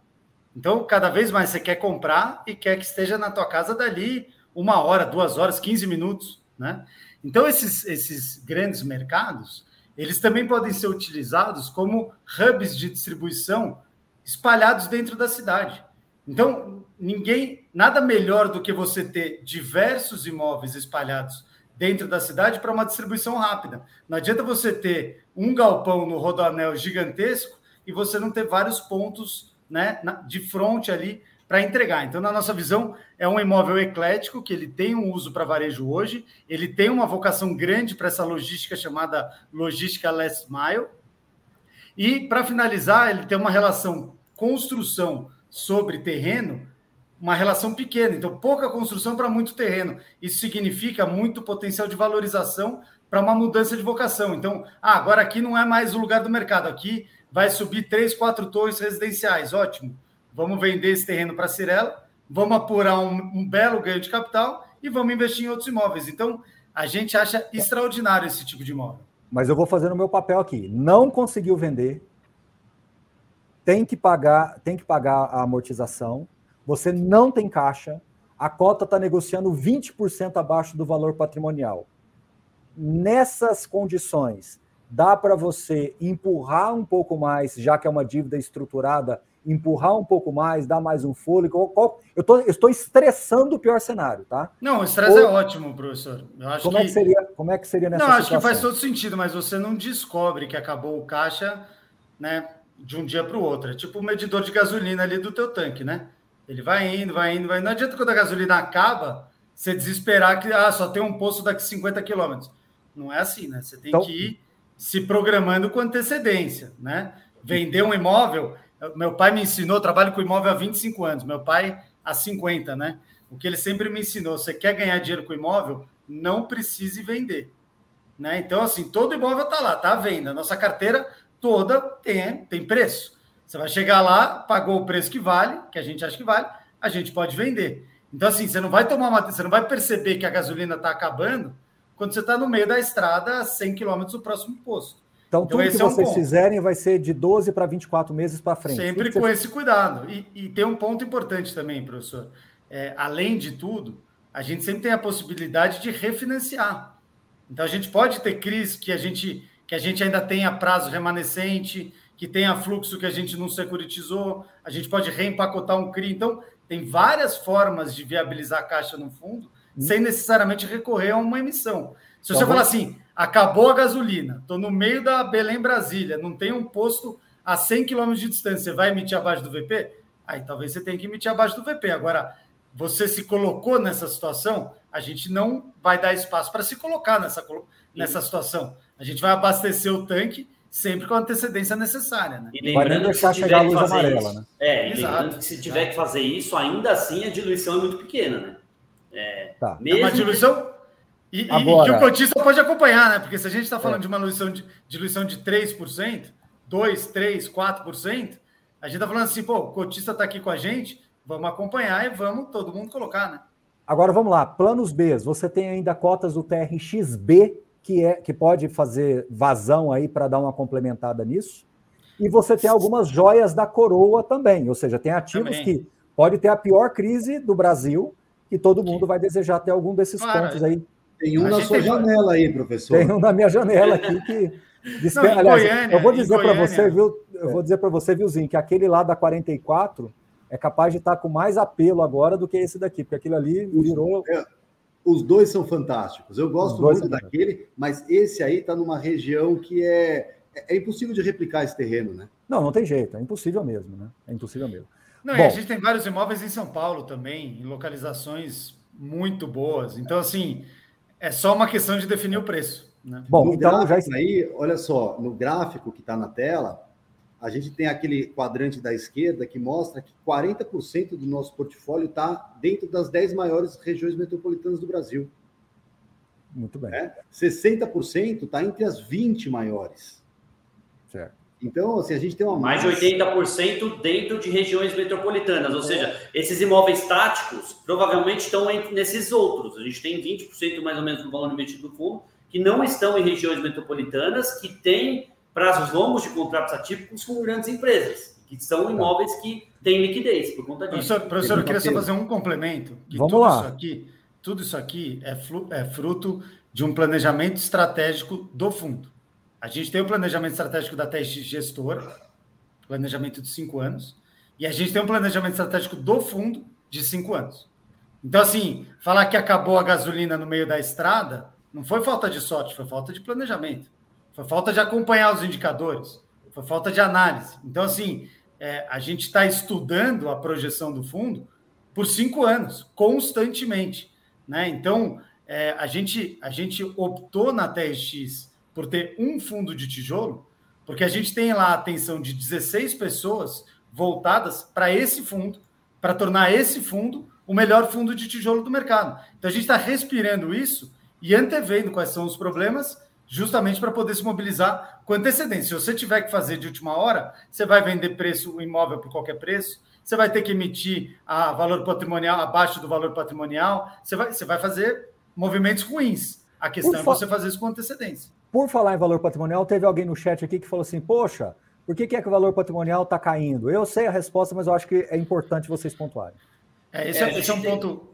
Então, cada vez mais você quer comprar e quer que esteja na tua casa dali uma hora, duas horas, 15 minutos, né? Então, esses, esses grandes mercados, eles também podem ser utilizados como hubs de distribuição espalhados dentro da cidade. Então, ninguém, nada melhor do que você ter diversos imóveis espalhados dentro da cidade para uma distribuição rápida. Não adianta você ter um galpão no rodoanel gigantesco e você não ter vários pontos né, de frente ali para entregar. Então, na nossa visão, é um imóvel eclético, que ele tem um uso para varejo hoje, ele tem uma vocação grande para essa logística chamada logística last mile. E, para finalizar, ele tem uma relação construção sobre terreno, uma relação pequena. Então, pouca construção para muito terreno. Isso significa muito potencial de valorização para uma mudança de vocação. Então, ah, agora aqui não é mais o lugar do mercado, aqui vai subir três, quatro torres residenciais. Ótimo Vamos vender esse terreno para a Cirela, vamos apurar um, um, belo ganho de capital e vamos investir em outros imóveis. Então, a gente acha extraordinário esse tipo de imóvel. Mas eu vou fazer o meu papel aqui. Não conseguiu vender, tem que pagar, tem que pagar a amortização. Você não tem caixa, a cota está negociando 20% abaixo do valor patrimonial. Nessas condições, dá para você empurrar um pouco mais, já que é uma dívida estruturada, empurrar um pouco mais, dar mais um fôlego. Eu, tô, eu estou estressando o pior cenário, tá? Não, o estresse Ou... é ótimo, professor. como, que... É que seria, como é que seria nessa Não, acho situação? que faz todo sentido, mas você não descobre que acabou o caixa né, de um dia para o outro. É tipo o medidor de gasolina ali do teu tanque, né? Ele vai indo, vai indo, vai indo. Não adianta quando a gasolina acaba, você desesperar que ah, só tem um posto daqui 50 quilômetros. Não é assim, né? Você tem então... que ir se programando com antecedência, né? Vender um imóvel meu pai me ensinou, trabalho com imóvel há 25 anos, meu pai há 50, né? O que ele sempre me ensinou, você quer ganhar dinheiro com imóvel, não precise vender. Né? Então, assim, todo imóvel está lá, está à venda. Nossa carteira toda tem, tem preço. Você vai chegar lá, pagou o preço que vale, que a gente acha que vale, a gente pode vender. Então, assim, você não vai tomar uma, você não vai perceber que a gasolina está acabando quando você está no meio da estrada a 100 km do próximo posto. Então, então tudo que é um vocês ponto. fizerem vai ser de 12 para 24 meses para frente. Sempre com esse cuidado. E, e, tem um ponto importante também, professor. É, além de tudo, a gente sempre tem a possibilidade de refinanciar. Então, a gente pode ter crise que a gente, que a gente ainda tenha prazo remanescente, que tenha fluxo que a gente não securitizou, a gente pode reempacotar um CRI. Então, tem várias formas de viabilizar a caixa no fundo, hum. sem necessariamente recorrer a uma emissão. Se você falar assim, acabou a gasolina, estou no meio da Belém Brasília, não tem um posto a 100 km de distância, você vai emitir abaixo do VP? Aí talvez você tenha que emitir abaixo do VP. Agora, você se colocou nessa situação, a gente não vai dar espaço para se colocar nessa, nessa situação. A gente vai abastecer o tanque sempre com a antecedência necessária. Né? E lembrando que se tiver a luz amarela, isso, né? É, Exato. que se tiver que fazer isso, ainda assim a diluição é muito pequena, né? É, tá. Mesmo é uma diluição e, Agora, e que o cotista pode acompanhar, né? Porque se a gente está falando é. de uma diluição de, diluição de 3%, 2, 3, 4%, a gente está falando assim, pô, o cotista está aqui com a gente, vamos acompanhar e vamos todo mundo colocar, né? Agora vamos lá, planos B. Você tem ainda cotas do TRXB, que, é, que pode fazer vazão aí para dar uma complementada nisso. E você tem algumas joias da coroa também, ou seja, tem ativos também. que pode ter a pior crise do Brasil, e todo mundo vai desejar ter algum desses claro, pontos aí tem um na sua tem... janela aí, professor. Tem um na minha janela aqui que. Não, Aliás, Goiânia, eu vou dizer para você, viu? Eu vou dizer para você, viuzinho, que aquele lá da 44 é capaz de estar tá com mais apelo agora do que esse daqui, porque aquilo ali virou. É, os dois são fantásticos. Eu gosto muito daquele, mas esse aí está numa região que é, é impossível de replicar esse terreno, né? Não, não tem jeito, é impossível mesmo, né? É impossível mesmo. Não, Bom, a gente tem vários imóveis em São Paulo também, em localizações muito boas. Então, assim, é só uma questão de definir o preço. Né? Bom, no então já aí, olha só, no gráfico que está na tela, a gente tem aquele quadrante da esquerda que mostra que 40% do nosso portfólio está dentro das 10 maiores regiões metropolitanas do Brasil. Muito bem. É? 60% está entre as 20 maiores. Certo. Então, assim, a gente tem uma mais de 80% dentro de regiões metropolitanas, ou é. seja, esses imóveis táticos provavelmente estão entre, nesses outros. A gente tem 20% mais ou menos do valor investido do fundo que não estão em regiões metropolitanas, que têm prazos longos de contratos atípicos com grandes empresas, que são tá. imóveis que têm liquidez por conta disso. Professor, professor eu queria só fazer um complemento. Que Vamos tudo lá. Isso aqui, tudo isso aqui é, é fruto de um planejamento estratégico do fundo. A gente tem o planejamento estratégico da TX Gestora, planejamento de cinco anos, e a gente tem um planejamento estratégico do fundo de cinco anos. Então, assim, falar que acabou a gasolina no meio da estrada não foi falta de sorte, foi falta de planejamento. Foi falta de acompanhar os indicadores, foi falta de análise. Então, assim, é, a gente está estudando a projeção do fundo por cinco anos, constantemente. Né? Então, é, a, gente, a gente optou na TRX por ter um fundo de tijolo, porque a gente tem lá a atenção de 16 pessoas voltadas para esse fundo, para tornar esse fundo o melhor fundo de tijolo do mercado. Então, a gente está respirando isso e antevendo quais são os problemas justamente para poder se mobilizar com antecedência. Se você tiver que fazer de última hora, você vai vender preço o imóvel por qualquer preço, você vai ter que emitir a valor patrimonial abaixo do valor patrimonial, você vai, você vai fazer movimentos ruins. A questão é você fazer isso com antecedência. Por falar em valor patrimonial, teve alguém no chat aqui que falou assim: Poxa, por que, que é que o valor patrimonial está caindo? Eu sei a resposta, mas eu acho que é importante vocês pontuarem. É, esse é, é esse é um ponto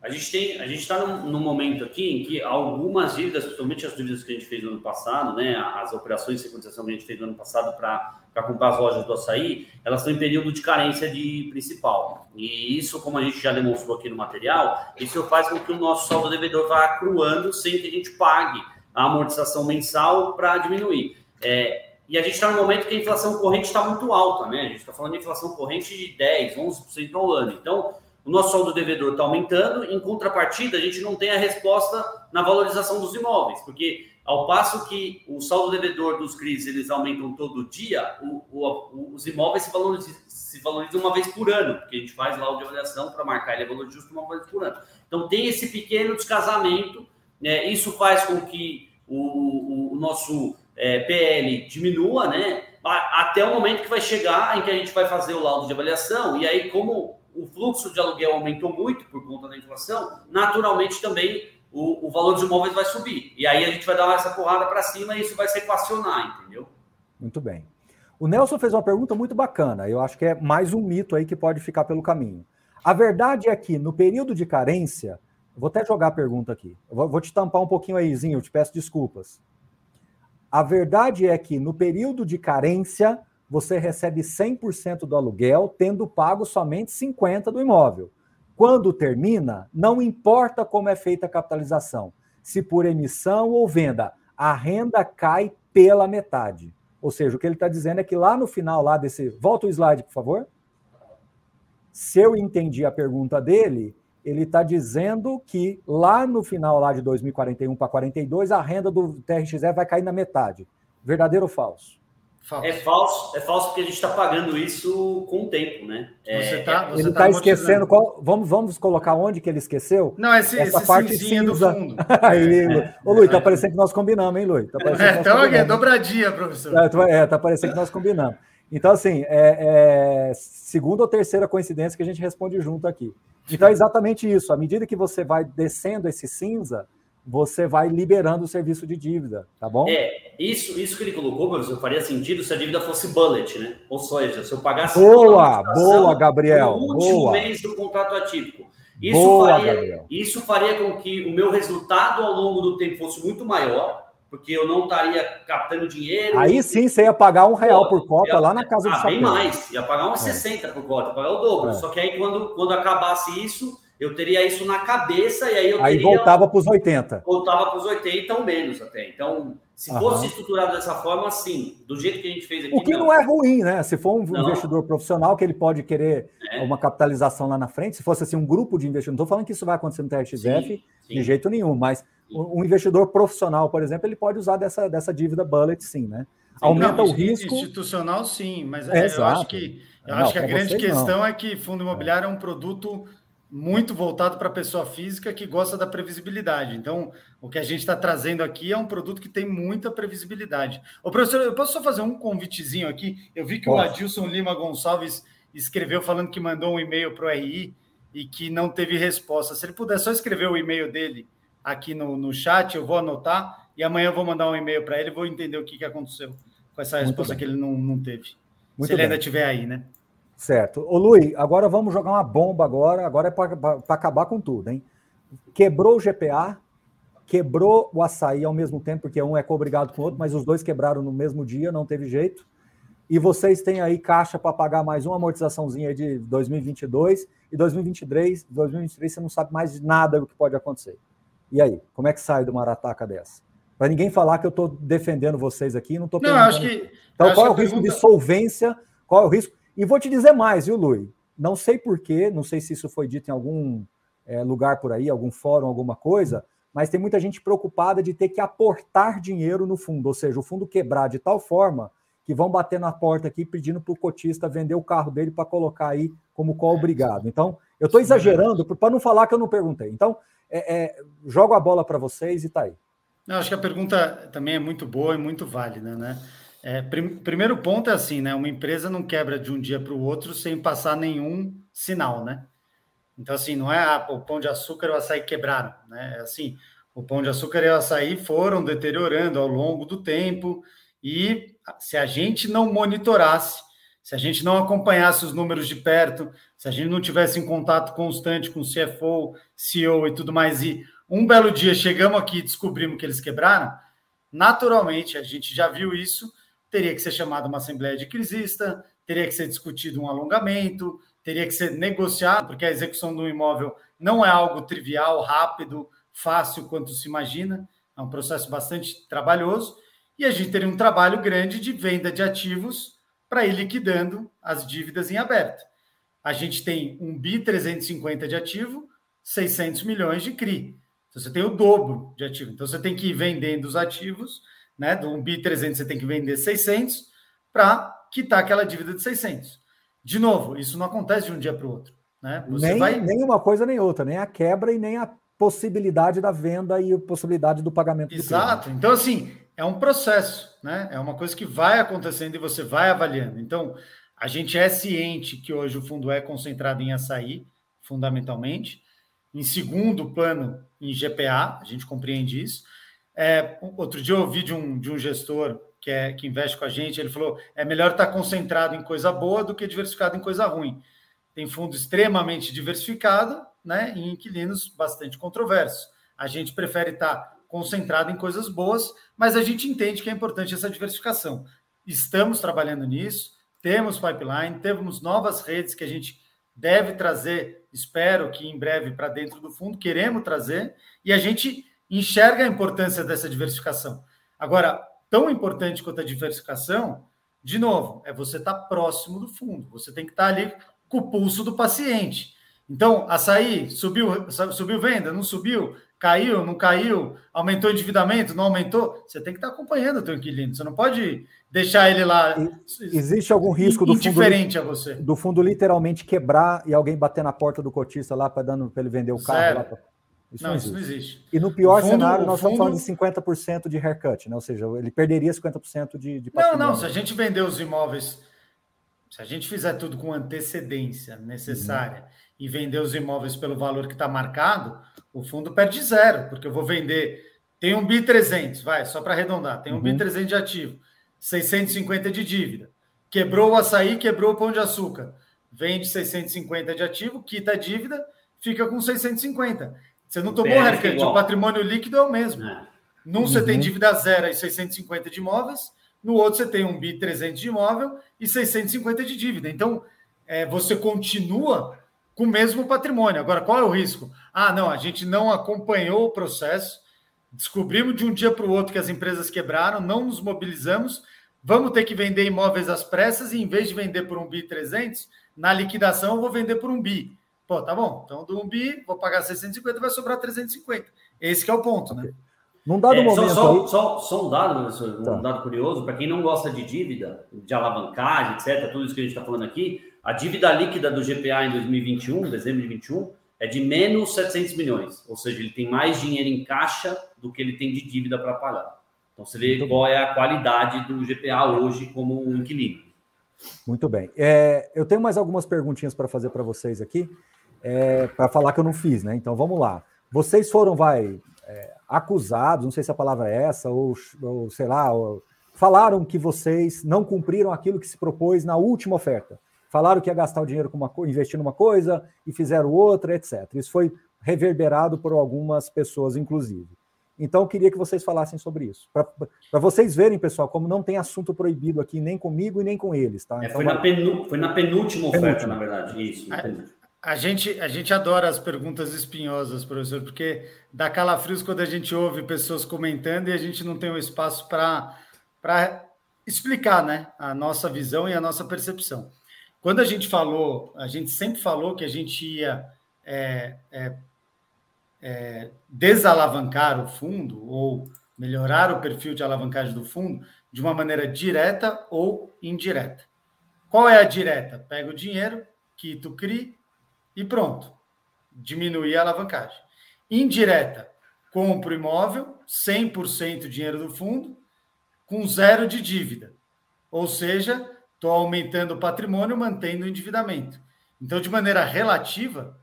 a gente tem, a gente está num, num, momento aqui em que algumas dívidas, principalmente as dívidas que a gente fez no ano passado, né, as operações de securitização que a gente fez no ano passado para comprar as lojas do açaí, elas estão em período de carência de principal. E isso, como a gente já demonstrou aqui no material, isso faz com que o nosso saldo devedor vá acruando sem que a gente pague a amortização mensal para diminuir. É, e a gente está num momento que a inflação corrente está muito alta, né? A gente está falando de inflação corrente de 10, 11% ao ano. Então, o nosso saldo devedor está aumentando, em contrapartida, a gente não tem a resposta na valorização dos imóveis, porque ao passo que o saldo devedor dos CRIs eles aumentam todo dia, o, o, os imóveis se valorizam, se valorizam, uma vez por ano, porque a gente faz lá o de avaliação para marcar ele é valor justo uma vez por ano. Então tem esse pequeno descasamento, né? isso faz com que o, o nosso é, PL diminua, né? Até o momento que vai chegar em que a gente vai fazer o laudo de avaliação, e aí, como o fluxo de aluguel aumentou muito por conta da inflação, naturalmente também o, o valor dos imóveis vai subir. E aí a gente vai dar essa porrada para cima e isso vai se equacionar, entendeu? Muito bem. O Nelson fez uma pergunta muito bacana. Eu acho que é mais um mito aí que pode ficar pelo caminho. A verdade é que no período de carência, vou até jogar a pergunta aqui. Vou, vou te tampar um pouquinho aí, Zinho, eu te peço desculpas. A verdade é que no período de carência, você recebe 100% do aluguel, tendo pago somente 50% do imóvel. Quando termina, não importa como é feita a capitalização, se por emissão ou venda, a renda cai pela metade. Ou seja, o que ele está dizendo é que lá no final lá desse. Volta o slide, por favor. Se eu entendi a pergunta dele, ele está dizendo que lá no final lá de 2041 para 42, a renda do TRXE vai cair na metade. Verdadeiro ou falso? Falso. É falso, é falso porque a gente está pagando isso com o tempo, né? É, tá, você ele está tá esquecendo qual. Vamos, vamos colocar onde que ele esqueceu? Não, esse, Essa esse parte cinza. do fundo. Aí, é, Ô, Luiz, tá parecendo que nós combinamos, hein, Luiz? Tá é, então, é dobradinha, professor. É, é, tá parecendo que nós combinamos. Então, assim, é, é segunda ou terceira coincidência que a gente responde junto aqui. Então, é exatamente isso. À medida que você vai descendo esse cinza, você vai liberando o serviço de dívida, tá bom? É, isso, isso que ele colocou, professor, faria sentido se a dívida fosse bullet, né? Ou seja, se eu pagasse. Boa, boa, Gabriel. No último boa. mês do contrato atípico. Isso, boa, faria, Gabriel. isso faria com que o meu resultado ao longo do tempo fosse muito maior, porque eu não estaria captando dinheiro. Aí sim você ia pagar um real por cota ia, lá na casa ah, do chapéu. bem mais, ia pagar uns é. 60 por cota, pagar o dobro. É. Só que aí quando, quando acabasse isso eu teria isso na cabeça e aí eu aí teria, voltava para os 80. Voltava para os 80 ou menos até. Então, se Aham. fosse estruturado dessa forma, sim, do jeito que a gente fez aqui. O que não, não é ruim, né? Se for um não. investidor profissional que ele pode querer é. uma capitalização lá na frente, se fosse assim um grupo de investidores, não estou falando que isso vai acontecer no TRXF sim, sim. de jeito nenhum, mas um investidor profissional, por exemplo, ele pode usar dessa, dessa dívida bullet, sim, né? Aumenta não, o risco. Institucional, sim, mas é, eu acho que, eu não, acho que a grande questão não. é que fundo imobiliário é um produto muito voltado para a pessoa física que gosta da previsibilidade. Então, o que a gente está trazendo aqui é um produto que tem muita previsibilidade. Ô, professor, eu posso só fazer um convitezinho aqui? Eu vi que Posso. o Adilson Lima Gonçalves escreveu falando que mandou um e-mail para o RI e que não teve resposta. Se ele puder só escrever o e-mail dele aqui no, no chat, eu vou anotar e amanhã eu vou mandar um e-mail para ele e vou entender o que, que aconteceu com essa resposta que ele não, não teve. Muito Se ele bem. ainda estiver aí, né? Certo. Ô, Luiz, agora vamos jogar uma bomba agora. Agora é para acabar com tudo, hein? Quebrou o GPA, quebrou o açaí ao mesmo tempo, porque um é cobrigado com o outro, mas os dois quebraram no mesmo dia, não teve jeito. E vocês têm aí caixa para pagar mais uma amortizaçãozinha de 2022 e 2023, 2023 você não sabe mais nada do que pode acontecer. E aí, como é que sai de uma arataca dessa? Para ninguém falar que eu estou defendendo vocês aqui, não estou Não, acho que. Então, qual é o risco pergunta... de solvência qual é o risco. E vou te dizer mais, viu, Lui? Não sei porquê, não sei se isso foi dito em algum é, lugar por aí, algum fórum, alguma coisa, mas tem muita gente preocupada de ter que aportar dinheiro no fundo, ou seja, o fundo quebrar de tal forma que vão bater na porta aqui pedindo para o cotista vender o carro dele para colocar aí como qual obrigado. Então, eu estou exagerando para não falar que eu não perguntei. Então, é, é, jogo a bola para vocês e tá aí. Não, acho que a pergunta também é muito boa e muito válida, né? É, prim, primeiro ponto é assim, né? Uma empresa não quebra de um dia para o outro sem passar nenhum sinal, né? Então, assim, não é ah, o pão de açúcar e o açaí quebraram, né? É assim, o pão de açúcar e o açaí foram deteriorando ao longo do tempo e se a gente não monitorasse, se a gente não acompanhasse os números de perto, se a gente não tivesse em contato constante com o CFO, CEO e tudo mais, e um belo dia chegamos aqui e descobrimos que eles quebraram, naturalmente, a gente já viu isso, teria que ser chamada uma assembleia de crisista, teria que ser discutido um alongamento, teria que ser negociado, porque a execução do imóvel não é algo trivial, rápido, fácil quanto se imagina, é um processo bastante trabalhoso, e a gente teria um trabalho grande de venda de ativos para ir liquidando as dívidas em aberto. A gente tem um BI 350 de ativo, 600 milhões de CRI. Então, você tem o dobro de ativo. Então, você tem que ir vendendo os ativos, né? Do um BI 300, você tem que vender 600 para quitar aquela dívida de 600. De novo, isso não acontece de um dia para o outro. Né? Você nem, vai... nem uma coisa nem outra, nem a quebra e nem a possibilidade da venda e a possibilidade do pagamento. Exato. Do então, assim, é um processo, né? É uma coisa que vai acontecendo e você vai avaliando. Então, a gente é ciente que hoje o fundo é concentrado em açaí, fundamentalmente. Em segundo plano, em GPA, a gente compreende isso. É, outro dia eu ouvi de um, de um gestor que, é, que investe com a gente, ele falou: é melhor estar concentrado em coisa boa do que diversificado em coisa ruim. Tem fundo extremamente diversificado, né, em inquilinos bastante controversos. A gente prefere estar concentrado em coisas boas, mas a gente entende que é importante essa diversificação. Estamos trabalhando nisso, temos pipeline, temos novas redes que a gente deve trazer, espero que em breve para dentro do fundo, queremos trazer, e a gente enxerga a importância dessa diversificação. Agora, tão importante quanto a diversificação, de novo, é você estar tá próximo do fundo. Você tem que estar tá ali com o pulso do paciente. Então, açaí, subiu, subiu venda, não subiu, caiu, não caiu, aumentou o endividamento, não aumentou. Você tem que estar tá acompanhando o teu inquilino. Você não pode deixar ele lá. Existe algum risco do fundo, a você. do fundo literalmente quebrar e alguém bater na porta do cotista lá para ele vender o carro? Isso não, não isso não existe. E no pior fundo, cenário, nós fundo... estamos falando de 50% de haircut, né? ou seja, ele perderia 50% de, de Não, não, se a gente vender os imóveis, se a gente fizer tudo com antecedência necessária uhum. e vender os imóveis pelo valor que está marcado, o fundo perde zero, porque eu vou vender. Tem um BI 300, vai, só para arredondar, tem um uhum. BI 300 de ativo, 650 de dívida. Quebrou o açaí, quebrou o pão de açúcar. Vende 650 de ativo, quita a dívida, fica com 650 você não tomou haircut, o patrimônio líquido é o mesmo. É. Num uhum. você tem dívida zero e 650 de imóveis, no outro você tem um BI 300 de imóvel e 650 de dívida. Então, é, você continua com o mesmo patrimônio. Agora, qual é o risco? Ah, não, a gente não acompanhou o processo, descobrimos de um dia para o outro que as empresas quebraram, não nos mobilizamos, vamos ter que vender imóveis às pressas e em vez de vender por um BI 300, na liquidação eu vou vender por um BI. Pô, tá bom. Então, do 1 bi, vou pagar 650, vai sobrar 350. Esse é o ponto, né? Num dado é, momento. Só, aí... só, só, um dado, professor, tá. um dado curioso, para quem não gosta de dívida, de alavancagem, etc., tudo isso que a gente está falando aqui, a dívida líquida do GPA em 2021, dezembro de 2021, é de menos 700 milhões. Ou seja, ele tem mais dinheiro em caixa do que ele tem de dívida para pagar. Então, você vê qual é a qualidade do GPA hoje como um inquilino. Muito bem. É, eu tenho mais algumas perguntinhas para fazer para vocês aqui é, para falar que eu não fiz, né? Então vamos lá. Vocês foram, vai, é, acusados, não sei se a palavra é essa, ou, ou sei lá, ou, falaram que vocês não cumpriram aquilo que se propôs na última oferta. Falaram que ia gastar o dinheiro com uma investir numa coisa e fizeram outra, etc. Isso foi reverberado por algumas pessoas, inclusive. Então, eu queria que vocês falassem sobre isso. Para vocês verem, pessoal, como não tem assunto proibido aqui, nem comigo e nem com eles. Tá? É, então, foi, na penu, foi, na penúltima oferta, penúltima. na verdade. Isso. É, a gente, a gente adora as perguntas espinhosas, professor, porque dá calafrios quando a gente ouve pessoas comentando e a gente não tem um espaço para explicar né, a nossa visão e a nossa percepção. Quando a gente falou, a gente sempre falou que a gente ia é, é, é, desalavancar o fundo ou melhorar o perfil de alavancagem do fundo de uma maneira direta ou indireta. Qual é a direta? Pega o dinheiro tu cria e pronto. Diminuir a alavancagem. Indireta, compro imóvel, 100% dinheiro do fundo, com zero de dívida. Ou seja, estou aumentando o patrimônio, mantendo o endividamento. Então, de maneira relativa,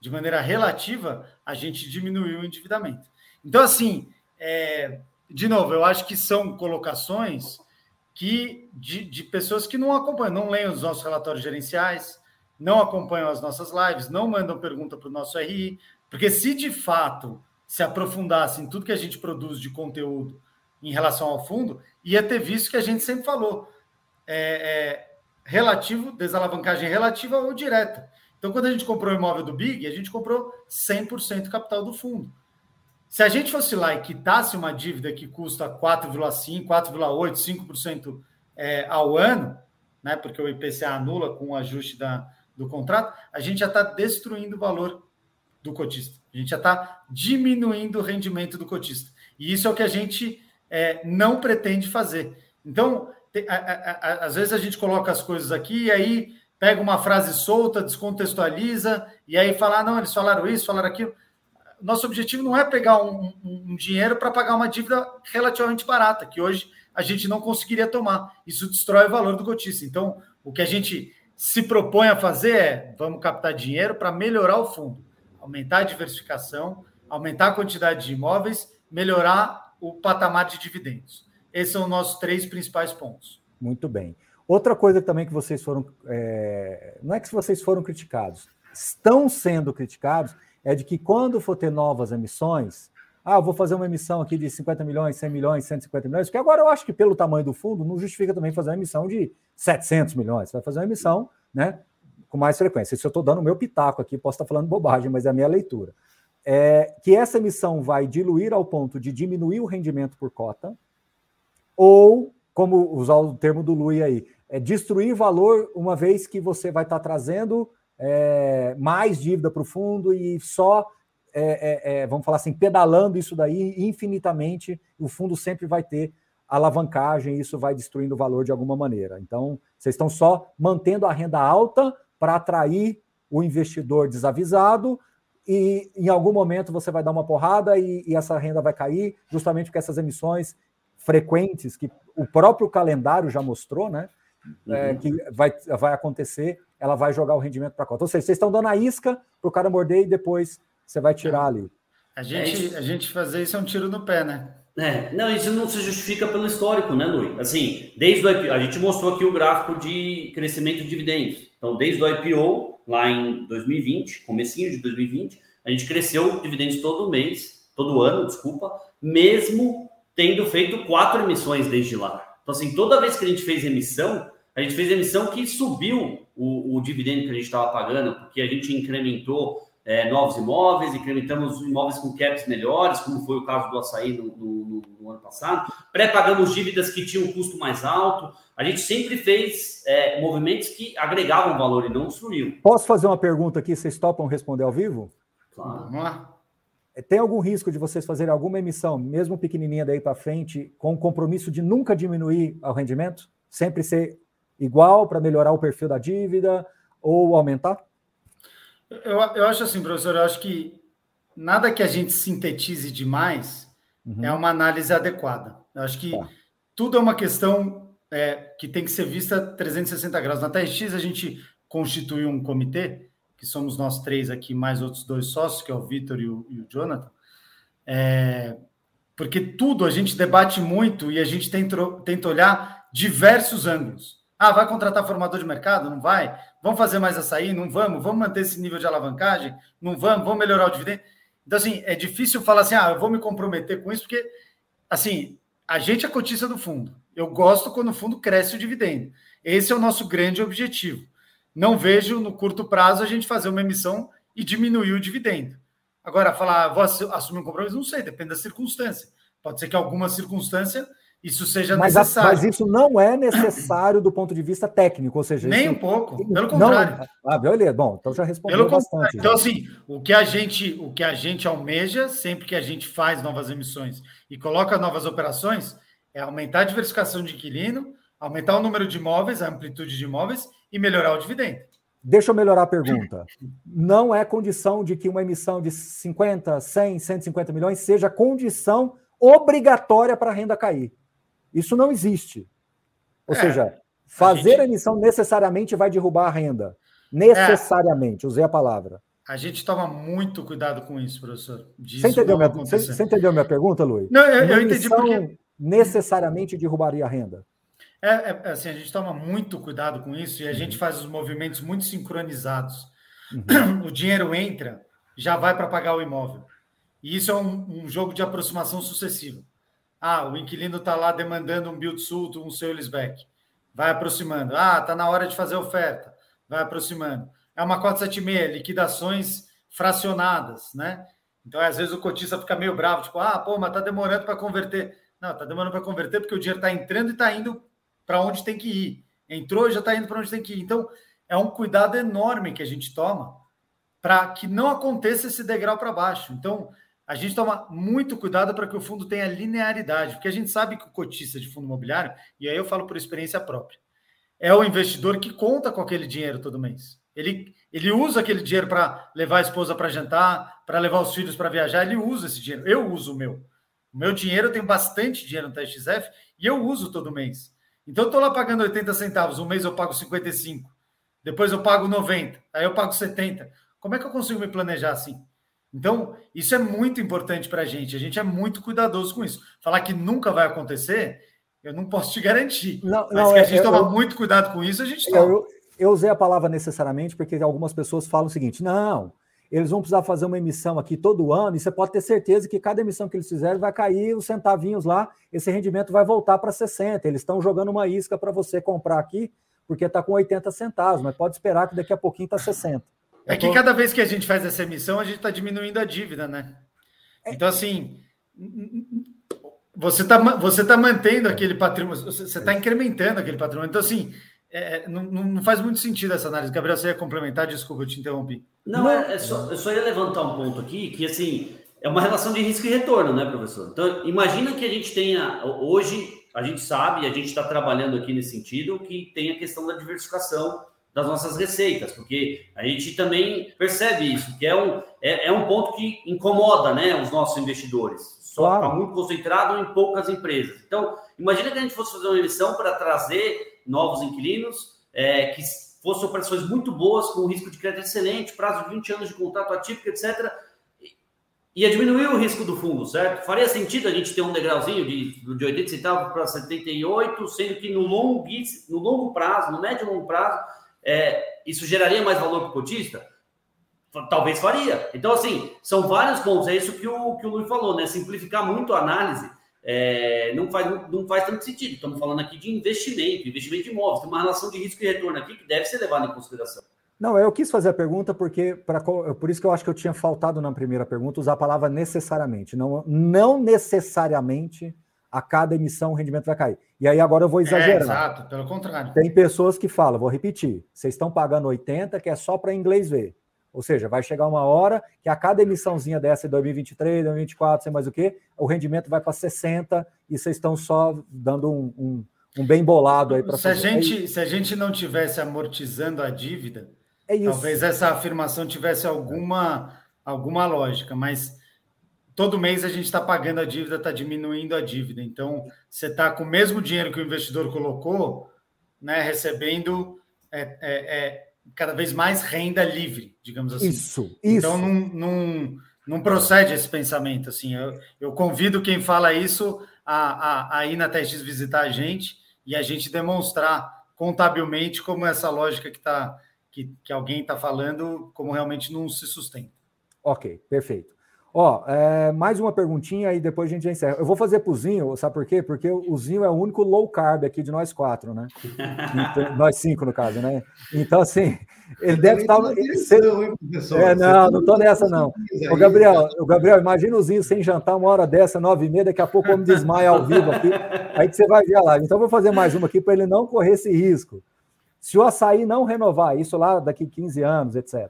de maneira relativa, a gente diminuiu o endividamento. Então, assim, é, de novo, eu acho que são colocações que de, de pessoas que não acompanham, não leem os nossos relatórios gerenciais, não acompanham as nossas lives, não mandam pergunta para o nosso RI, porque se de fato se aprofundasse em tudo que a gente produz de conteúdo em relação ao fundo, ia ter visto que a gente sempre falou. É, é, relativo, desalavancagem relativa ou direta. Então, quando a gente comprou o imóvel do Big, a gente comprou 100% capital do fundo. Se a gente fosse lá e quitasse uma dívida que custa 4,5%, 4,8%, 5% é, ao ano, né, porque o IPCA anula com o ajuste da, do contrato, a gente já está destruindo o valor do cotista. A gente já está diminuindo o rendimento do cotista. E isso é o que a gente é, não pretende fazer. Então, tem, a, a, a, às vezes a gente coloca as coisas aqui e aí pega uma frase solta, descontextualiza e aí fala, ah, não, eles falaram isso, falaram aquilo nosso objetivo não é pegar um, um, um dinheiro para pagar uma dívida relativamente barata, que hoje a gente não conseguiria tomar. Isso destrói o valor do cotista. Então, o que a gente se propõe a fazer é vamos captar dinheiro para melhorar o fundo, aumentar a diversificação, aumentar a quantidade de imóveis, melhorar o patamar de dividendos. Esses são os nossos três principais pontos. Muito bem. Outra coisa também que vocês foram. É... Não é que vocês foram criticados, estão sendo criticados é de que quando for ter novas emissões, ah, vou fazer uma emissão aqui de 50 milhões, 100 milhões, 150 milhões, porque agora eu acho que pelo tamanho do fundo não justifica também fazer uma emissão de 700 milhões. Você vai fazer uma emissão, né, com mais frequência. Isso eu estou dando o meu pitaco aqui, posso estar falando bobagem, mas é a minha leitura. É, que essa emissão vai diluir ao ponto de diminuir o rendimento por cota, ou, como usar o termo do Lui aí, é destruir valor uma vez que você vai estar trazendo é, mais dívida para o fundo e só, é, é, é, vamos falar assim, pedalando isso daí infinitamente, o fundo sempre vai ter alavancagem e isso vai destruindo o valor de alguma maneira. Então, vocês estão só mantendo a renda alta para atrair o investidor desavisado e em algum momento você vai dar uma porrada e, e essa renda vai cair, justamente porque essas emissões frequentes que o próprio calendário já mostrou, né? É, uhum. que vai, vai acontecer, ela vai jogar o rendimento para a cota. Ou seja, vocês estão dando a isca para o cara morder e depois você vai tirar ali. A gente, é a gente fazer isso é um tiro no pé, né? É, não, isso não se justifica pelo histórico, né, Luiz? Assim, desde o IPO, a gente mostrou aqui o gráfico de crescimento de dividendos. Então, desde o IPO, lá em 2020, comecinho de 2020, a gente cresceu dividendos todo mês, todo ano, desculpa, mesmo tendo feito quatro emissões desde lá. Então, assim, toda vez que a gente fez emissão, a gente fez emissão que subiu o, o dividendo que a gente estava pagando, porque a gente incrementou é, novos imóveis, incrementamos imóveis com caps melhores, como foi o caso do açaí no, no, no ano passado, pré-pagamos dívidas que tinham um custo mais alto. A gente sempre fez é, movimentos que agregavam valor e não destruíam. Posso fazer uma pergunta aqui? Vocês topam responder ao vivo? Claro. Vamos lá. Tem algum risco de vocês fazerem alguma emissão, mesmo pequenininha daí para frente, com o compromisso de nunca diminuir o rendimento? Sempre ser igual para melhorar o perfil da dívida ou aumentar? Eu, eu acho assim, professor, eu acho que nada que a gente sintetize demais uhum. é uma análise adequada. Eu acho que tá. tudo é uma questão é, que tem que ser vista 360 graus. Na TRX, a gente constituiu um comitê, que somos nós três aqui, mais outros dois sócios, que é o Vitor e, e o, Jonathan, é, porque tudo a gente debate muito e a gente tenta, tenta olhar diversos ângulos. Ah, vai contratar formador de mercado? Não vai? Vamos fazer mais açaí? Não vamos? Vamos manter esse nível de alavancagem? Não vamos? Vamos melhorar o dividendo? Então, assim, é difícil falar assim, ah, eu vou me comprometer com isso, porque, assim, a gente é cotista do fundo. Eu gosto quando o fundo cresce o dividendo. Esse é o nosso grande objetivo. Não vejo no curto prazo a gente fazer uma emissão e diminuir o dividendo. Agora, falar, vou assumir um compromisso, não sei, depende da circunstância. Pode ser que alguma circunstância isso seja mas, necessário. mas isso não é necessário do ponto de vista técnico, ou seja, nem isso, um pouco, pelo contrário. Não, ah, beleza, bom, então já respondeu pelo bastante. Então, assim, o que a gente, o que a gente almeja sempre que a gente faz novas emissões e coloca novas operações é aumentar a diversificação de inquilino, aumentar o número de imóveis, a amplitude de imóveis e melhorar o dividendo. Deixa eu melhorar a pergunta. Não é condição de que uma emissão de 50, 100, 150 milhões seja condição obrigatória para a renda cair. Isso não existe. Ou é, seja, fazer a, gente... emissão necessariamente vai derrubar a renda. Necessariamente, é. usei a palavra. A gente toma muito cuidado com isso, professor. Você entendeu, minha, você, você entendeu minha pergunta, Luiz? Não, eu, eu entendi porque... necessariamente derrubaria a renda. É, é, é, assim, a gente toma muito cuidado com isso e a uhum. gente faz os movimentos muito sincronizados. Uhum. O dinheiro entra, já vai para pagar o imóvel. E isso é um, um jogo de aproximação sucessiva. Ah, o inquilino está lá demandando um build suit, um seu back. Vai aproximando. Ah, está na hora de fazer oferta. Vai aproximando. É uma 476, liquidações fracionadas, né? Então, às vezes, o cotista fica meio bravo, tipo, ah, pô, mas está demorando para converter. Não, está demorando para converter porque o dinheiro está entrando e está indo para onde tem que ir. Entrou e já está indo para onde tem que ir. Então, é um cuidado enorme que a gente toma para que não aconteça esse degrau para baixo. Então, a gente toma muito cuidado para que o fundo tenha linearidade, porque a gente sabe que o cotista de fundo imobiliário, e aí eu falo por experiência própria, é o investidor que conta com aquele dinheiro todo mês. Ele, ele usa aquele dinheiro para levar a esposa para jantar, para levar os filhos para viajar, ele usa esse dinheiro. Eu uso o meu. O meu dinheiro, eu tenho bastante dinheiro no TXF e eu uso todo mês. Então, eu estou lá pagando 80 centavos, um mês eu pago 55, depois eu pago 90, aí eu pago 70. Como é que eu consigo me planejar assim? Então, isso é muito importante para a gente. A gente é muito cuidadoso com isso. Falar que nunca vai acontecer, eu não posso te garantir. Não, mas não, que a gente é, toma eu, muito cuidado com isso, a gente toma. Eu, eu, usei a palavra necessariamente porque algumas pessoas falam o seguinte: não, eles vão precisar fazer uma emissão aqui todo ano, e você pode ter certeza que cada emissão que eles fizerem vai cair os centavinhos lá, esse rendimento vai voltar para 60. Eles estão jogando uma isca para você comprar aqui, porque está com 80 centavos, mas pode esperar que daqui a pouquinho está 60. É que cada vez que a gente faz essa emissão, a gente está diminuindo a dívida, né? É. Então, assim, você está você tá mantendo aquele patrimônio, você está incrementando aquele patrimônio. Então, assim, é, é não, não, faz muito sentido essa análise. Gabriel, você ia complementar? Desculpa, eu te interrompi. Não, é, é só, eu só ia levantar um ponto aqui, que, assim, é uma relação de risco e retorno, né, professor? Então, imagina que a gente tenha, hoje, a gente sabe, a gente está trabalhando aqui nesse sentido, que tem a questão da diversificação das nossas receitas, porque a gente também percebe isso, que é um, é, é um ponto que incomoda né, os nossos investidores. Só está claro. muito concentrado em poucas empresas. Então, imagina que a gente fosse fazer uma emissão para trazer novos inquilinos, é, que fossem operações muito boas, com risco de crédito excelente, prazo de 20 anos de contrato atípico, etc., ia diminuir o risco do fundo, certo? Faria sentido a gente ter um degrauzinho de, de 80 centavos para 78, sendo que no longo, no longo prazo, no médio e longo prazo, é, isso geraria mais valor para o cotista? Talvez faria. Então, assim, são vários pontos. É isso que o, que o Luiz falou, né? Simplificar muito a análise é, não, faz, não faz tanto sentido. Estamos falando aqui de investimento, investimento de imóveis. Tem uma relação de risco e retorno aqui que deve ser levada em consideração. Não, eu quis fazer a pergunta porque, pra, por isso que eu acho que eu tinha faltado na primeira pergunta usar a palavra necessariamente. Não, não necessariamente a cada emissão o rendimento vai cair. E aí agora eu vou exagerar. É, exato, pelo contrário. Tem pessoas que falam, vou repetir, vocês estão pagando 80, que é só para inglês ver. Ou seja, vai chegar uma hora que a cada emissãozinha dessa em 2023, 2024, sei mais o quê, o rendimento vai para 60 e vocês estão só dando um, um, um bem bolado aí para se fazer. A gente, se a gente não tivesse amortizando a dívida, é talvez essa afirmação tivesse alguma, alguma lógica, mas todo mês a gente está pagando a dívida, está diminuindo a dívida. Então, você está com o mesmo dinheiro que o investidor colocou, né, recebendo é, é, é, cada vez mais renda livre, digamos assim. Isso, isso. Então, não, não, não procede esse pensamento. Assim, eu, eu convido quem fala isso a, a, a ir na TX visitar a gente e a gente demonstrar contabilmente como essa lógica que, tá, que, que alguém está falando, como realmente não se sustenta. Ok, perfeito. Ó, é, mais uma perguntinha e depois a gente já encerra. Eu vou fazer pro Zinho, sabe por quê? Porque o Zinho é o único low carb aqui de nós quatro, né? Então, nós cinco, no caso, né? Então, assim, ele Eu deve estar. Tá... É, não, não tô nessa, não. O Gabriel, o Gabriel, imagina o Zinho sem jantar uma hora dessa, nove e meia, daqui a pouco eu me desmaia ao vivo aqui. Aí que você vai ver a live. Então, eu vou fazer mais uma aqui para ele não correr esse risco. Se o açaí não renovar, isso lá daqui 15 anos, etc.,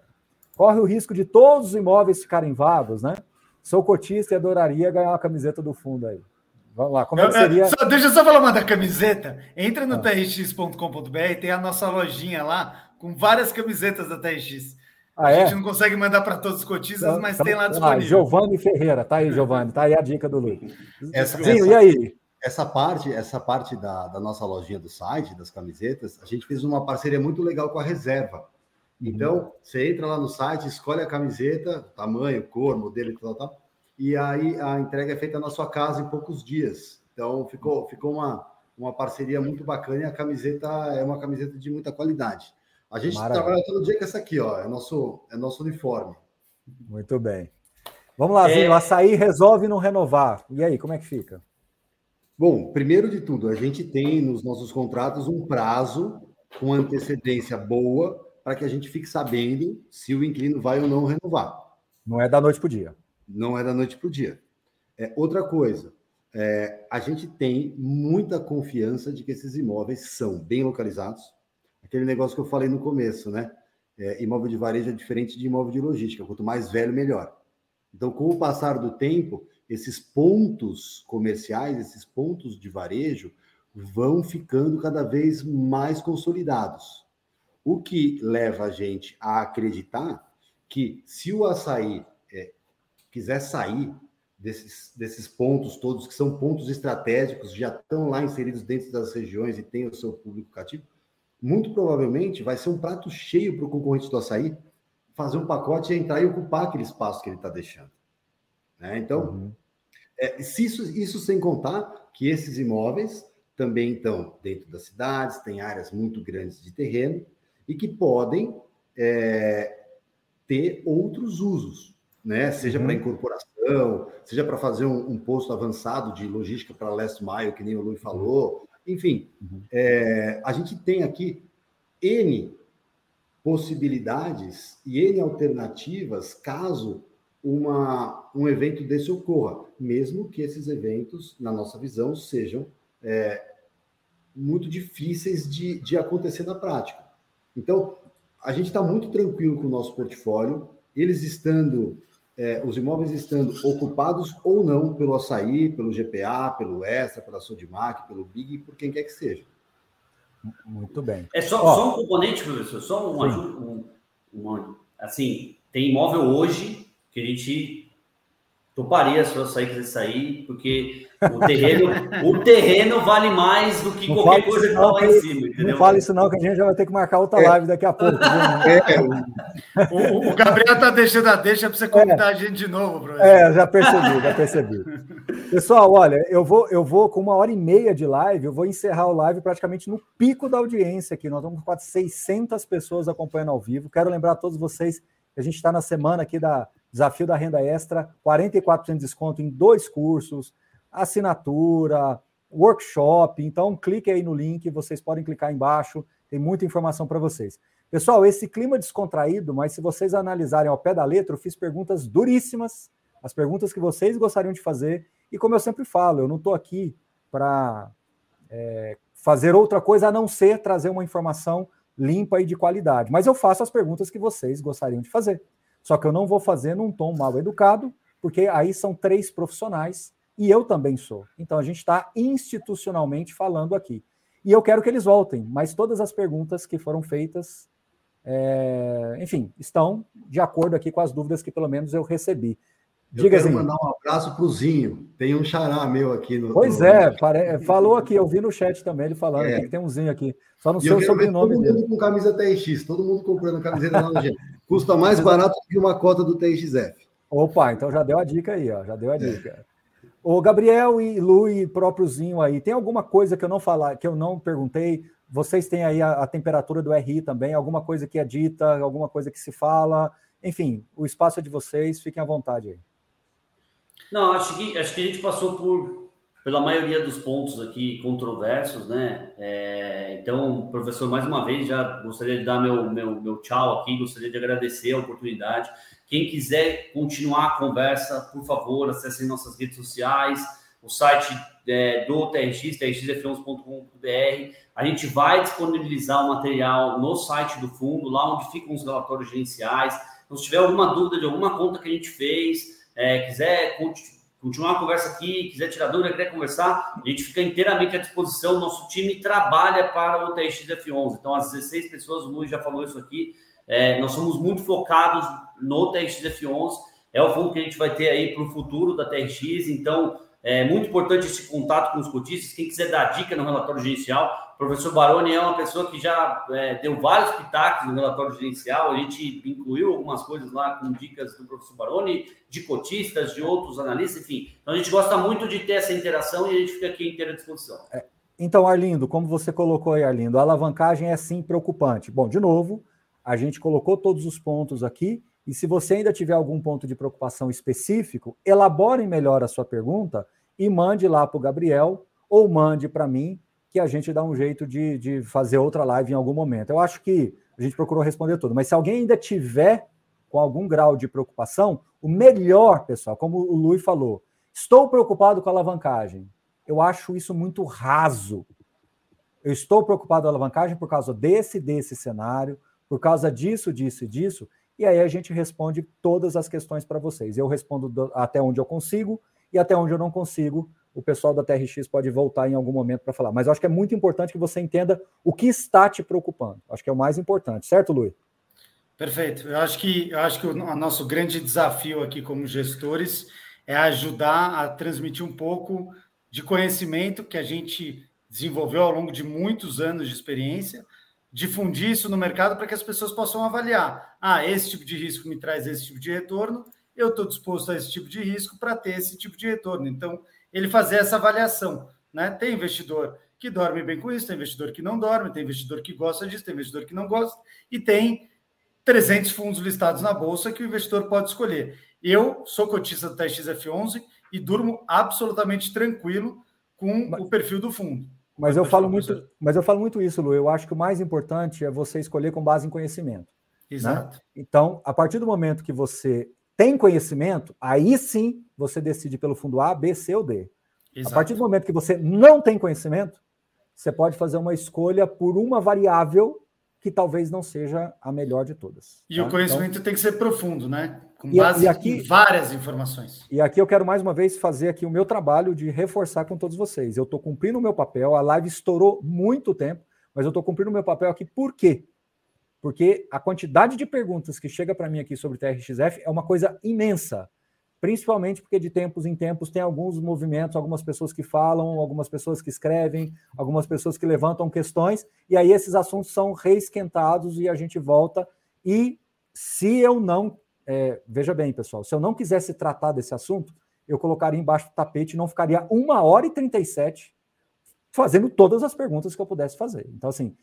corre o risco de todos os imóveis ficarem vagos, né? Sou cotista e adoraria ganhar uma camiseta do fundo aí. Vamos lá, como é que seria? Só, deixa eu só falar uma da camiseta. Entra no ah. trx.com.br, tem a nossa lojinha lá com várias camisetas da TRX. Ah, a é? gente não consegue mandar para todos os cotistas, então, mas então, tem lá disponível. Ah, Giovanni Ferreira, tá aí, Giovanni, tá aí a dica do Luiz. Essa, Sim, essa, e aí? Essa parte, essa parte da, da nossa lojinha do site, das camisetas, a gente fez uma parceria muito legal com a Reserva. Então, você entra lá no site, escolhe a camiseta, tamanho, cor, modelo e tal, tal, e aí a entrega é feita na sua casa em poucos dias. Então, ficou, ficou uma, uma parceria muito bacana e a camiseta é uma camiseta de muita qualidade. A gente Maravilha. trabalha todo dia com essa aqui, ó, é nosso, é nosso uniforme. Muito bem. Vamos lá, Zinho, é... açaí resolve não renovar. E aí, como é que fica? Bom, primeiro de tudo, a gente tem nos nossos contratos um prazo com antecedência boa para que a gente fique sabendo se o inquilino vai ou não renovar. Não é da noite para o dia. Não é da noite para o dia. É, outra coisa, é, a gente tem muita confiança de que esses imóveis são bem localizados. Aquele negócio que eu falei no começo, né? É, imóvel de varejo é diferente de imóvel de logística. Quanto mais velho, melhor. Então, com o passar do tempo, esses pontos comerciais, esses pontos de varejo, vão ficando cada vez mais consolidados. O que leva a gente a acreditar que se o açaí é, quiser sair desses, desses pontos todos, que são pontos estratégicos, já estão lá inseridos dentro das regiões e tem o seu público cativo, muito provavelmente vai ser um prato cheio para o concorrente do açaí fazer um pacote e entrar e ocupar aquele espaço que ele está deixando. Né? Então, uhum. é, se isso, isso sem contar que esses imóveis também estão dentro das cidades, tem áreas muito grandes de terreno, e que podem é, ter outros usos, né? Seja uhum. para incorporação, seja para fazer um, um, posto avançado de logística para last mile, que nem o Lui falou. Enfim, uhum. é, a gente tem aqui N possibilidades e N alternativas caso uma, um evento desse ocorra, mesmo que esses eventos, na nossa visão, sejam é, muito difíceis de, de acontecer na prática. Então, a gente está muito tranquilo com o nosso portfólio, eles estando, é, os imóveis estando ocupados ou não pelo açaí, pelo GPA, pelo Extra, pela Sodimac, pelo Big, por quem quer que seja. Muito bem. É só, só um componente, professor, só um, um, um, assim, tem imóvel hoje que a gente toparia se o açaí quiser sair, porque o terreno, o terreno vale mais do que não qualquer coisa que está lá em cima, entendeu? Não fala isso não, que a gente já vai ter que marcar outra é. live daqui a pouco. É. o, o, Gabriel está deixando a deixa para você convidar é. a gente de novo, professor. É, já percebi, já percebi. Pessoal, olha, eu vou, eu vou com uma hora e meia de live, eu vou encerrar o live praticamente no pico da audiência aqui. Nós estamos com quase 600 pessoas acompanhando ao vivo. Quero lembrar a todos vocês que a gente está na semana aqui da Desafio da Renda Extra, 44% de desconto em dois cursos, assinatura, workshop. Então, clique aí no link, vocês podem clicar embaixo, tem muita informação para vocês. Pessoal, esse clima descontraído, mas se vocês analisarem ao pé da letra, eu fiz perguntas duríssimas, as perguntas que vocês gostariam de fazer. E como eu sempre falo, eu não estou aqui para é, fazer outra coisa a não ser trazer uma informação limpa e de qualidade. Mas eu faço as perguntas que vocês gostariam de fazer. Só que eu não vou fazer num tom mal educado, porque aí são três profissionais e eu também sou. Então a gente está institucionalmente falando aqui. E eu quero que eles voltem, mas todas as perguntas que foram feitas, é, enfim, estão de acordo aqui com as dúvidas que pelo menos eu recebi. Eu Diga quero assim. mandar um abraço para o Zinho. Tem um xará meu aqui no. Pois no... é, pare... falou aqui, eu vi no chat também ele falando é. que tem um Zinho aqui. Só não sei o sobrenome todo mundo com camisa TX, todo mundo comprando camiseta na. Custa mais barato que uma cota do TXF. Opa, então já deu a dica aí, ó. Já deu a é. dica. O Gabriel e Lu e própriozinho aí, tem alguma coisa que eu não falar, que eu não perguntei? Vocês têm aí a, a, temperatura do RI também, alguma coisa que é dita, alguma coisa que se fala? Enfim, o espaço é de vocês, fiquem à vontade aí. Não, acho que, acho que a gente passou por pela maioria dos pontos aqui controversos, né? É, então, professor, mais uma vez, já gostaria de dar meu, meu, meu tchau aqui, gostaria de agradecer a oportunidade. Quem quiser continuar a conversa, por favor, acessem nossas redes sociais, o site é, do TRX, trxf11.com.br. A gente vai disponibilizar o material no site do fundo, lá onde ficam os relatórios gerenciais. Então, se tiver alguma dúvida de alguma conta que a gente fez, é, quiser continuar a conversa aqui, quiser tirar dúvida, quiser conversar, a gente fica inteiramente à disposição. Nosso time trabalha para o TRX-F11. Então, as 16 pessoas, o Luiz já falou isso aqui, é, nós somos muito focados no TRX-F11. É o fundo que a gente vai ter aí para o futuro da TRX. Então, é muito importante esse contato com os cotistas. Quem quiser dar dica no relatório gerencial, o professor Baroni é uma pessoa que já é, deu vários pitacos no relatório gerencial. A gente incluiu algumas coisas lá com dicas do professor Baroni, de cotistas, de outros analistas, enfim. Então a gente gosta muito de ter essa interação e a gente fica aqui inteira à disposição. É, então, Arlindo, como você colocou aí, Arlindo, a alavancagem é sim preocupante. Bom, de novo, a gente colocou todos os pontos aqui e se você ainda tiver algum ponto de preocupação específico, elabore melhor a sua pergunta e mande lá para o Gabriel ou mande para mim, que a gente dá um jeito de, de fazer outra live em algum momento. Eu acho que a gente procurou responder tudo, mas se alguém ainda tiver com algum grau de preocupação, o melhor, pessoal, como o Luiz falou, estou preocupado com a alavancagem. Eu acho isso muito raso. Eu estou preocupado com a alavancagem por causa desse, desse cenário, por causa disso, disso e disso. E aí a gente responde todas as questões para vocês. Eu respondo do, até onde eu consigo e até onde eu não consigo, o pessoal da TRX pode voltar em algum momento para falar. Mas eu acho que é muito importante que você entenda o que está te preocupando. Acho que é o mais importante, certo, Luiz? Perfeito. Eu acho que eu acho que o, o nosso grande desafio aqui como gestores é ajudar a transmitir um pouco de conhecimento que a gente desenvolveu ao longo de muitos anos de experiência difundir isso no mercado para que as pessoas possam avaliar. Ah, esse tipo de risco me traz esse tipo de retorno, eu estou disposto a esse tipo de risco para ter esse tipo de retorno. Então, ele fazer essa avaliação. Né? Tem investidor que dorme bem com isso, tem investidor que não dorme, tem investidor que gosta disso, tem investidor que não gosta, e tem 300 fundos listados na bolsa que o investidor pode escolher. Eu sou cotista do TXF11 e durmo absolutamente tranquilo com o perfil do fundo. Mas eu falo muito, mas eu falo muito isso, Lu. Eu acho que o mais importante é você escolher com base em conhecimento. Né? Exato. Né? Então, a partir do momento que você tem conhecimento, aí sim você decide pelo fundo A, B, C ou D. Exato. A partir do momento que você não tem conhecimento, você pode fazer uma escolha por uma variável que talvez não seja a melhor de todas. E tá? o conhecimento então, tem que ser profundo, né? Com base e aqui, em várias informações. E aqui eu quero mais uma vez fazer aqui o meu trabalho de reforçar com todos vocês. Eu estou cumprindo o meu papel, a live estourou muito tempo, mas eu estou cumprindo o meu papel aqui por quê? Porque a quantidade de perguntas que chega para mim aqui sobre TRXF é uma coisa imensa principalmente porque de tempos em tempos tem alguns movimentos, algumas pessoas que falam, algumas pessoas que escrevem, algumas pessoas que levantam questões, e aí esses assuntos são reesquentados e a gente volta. E se eu não, é, veja bem, pessoal, se eu não quisesse tratar desse assunto, eu colocaria embaixo do tapete e não ficaria uma hora e 37 fazendo todas as perguntas que eu pudesse fazer. Então, assim,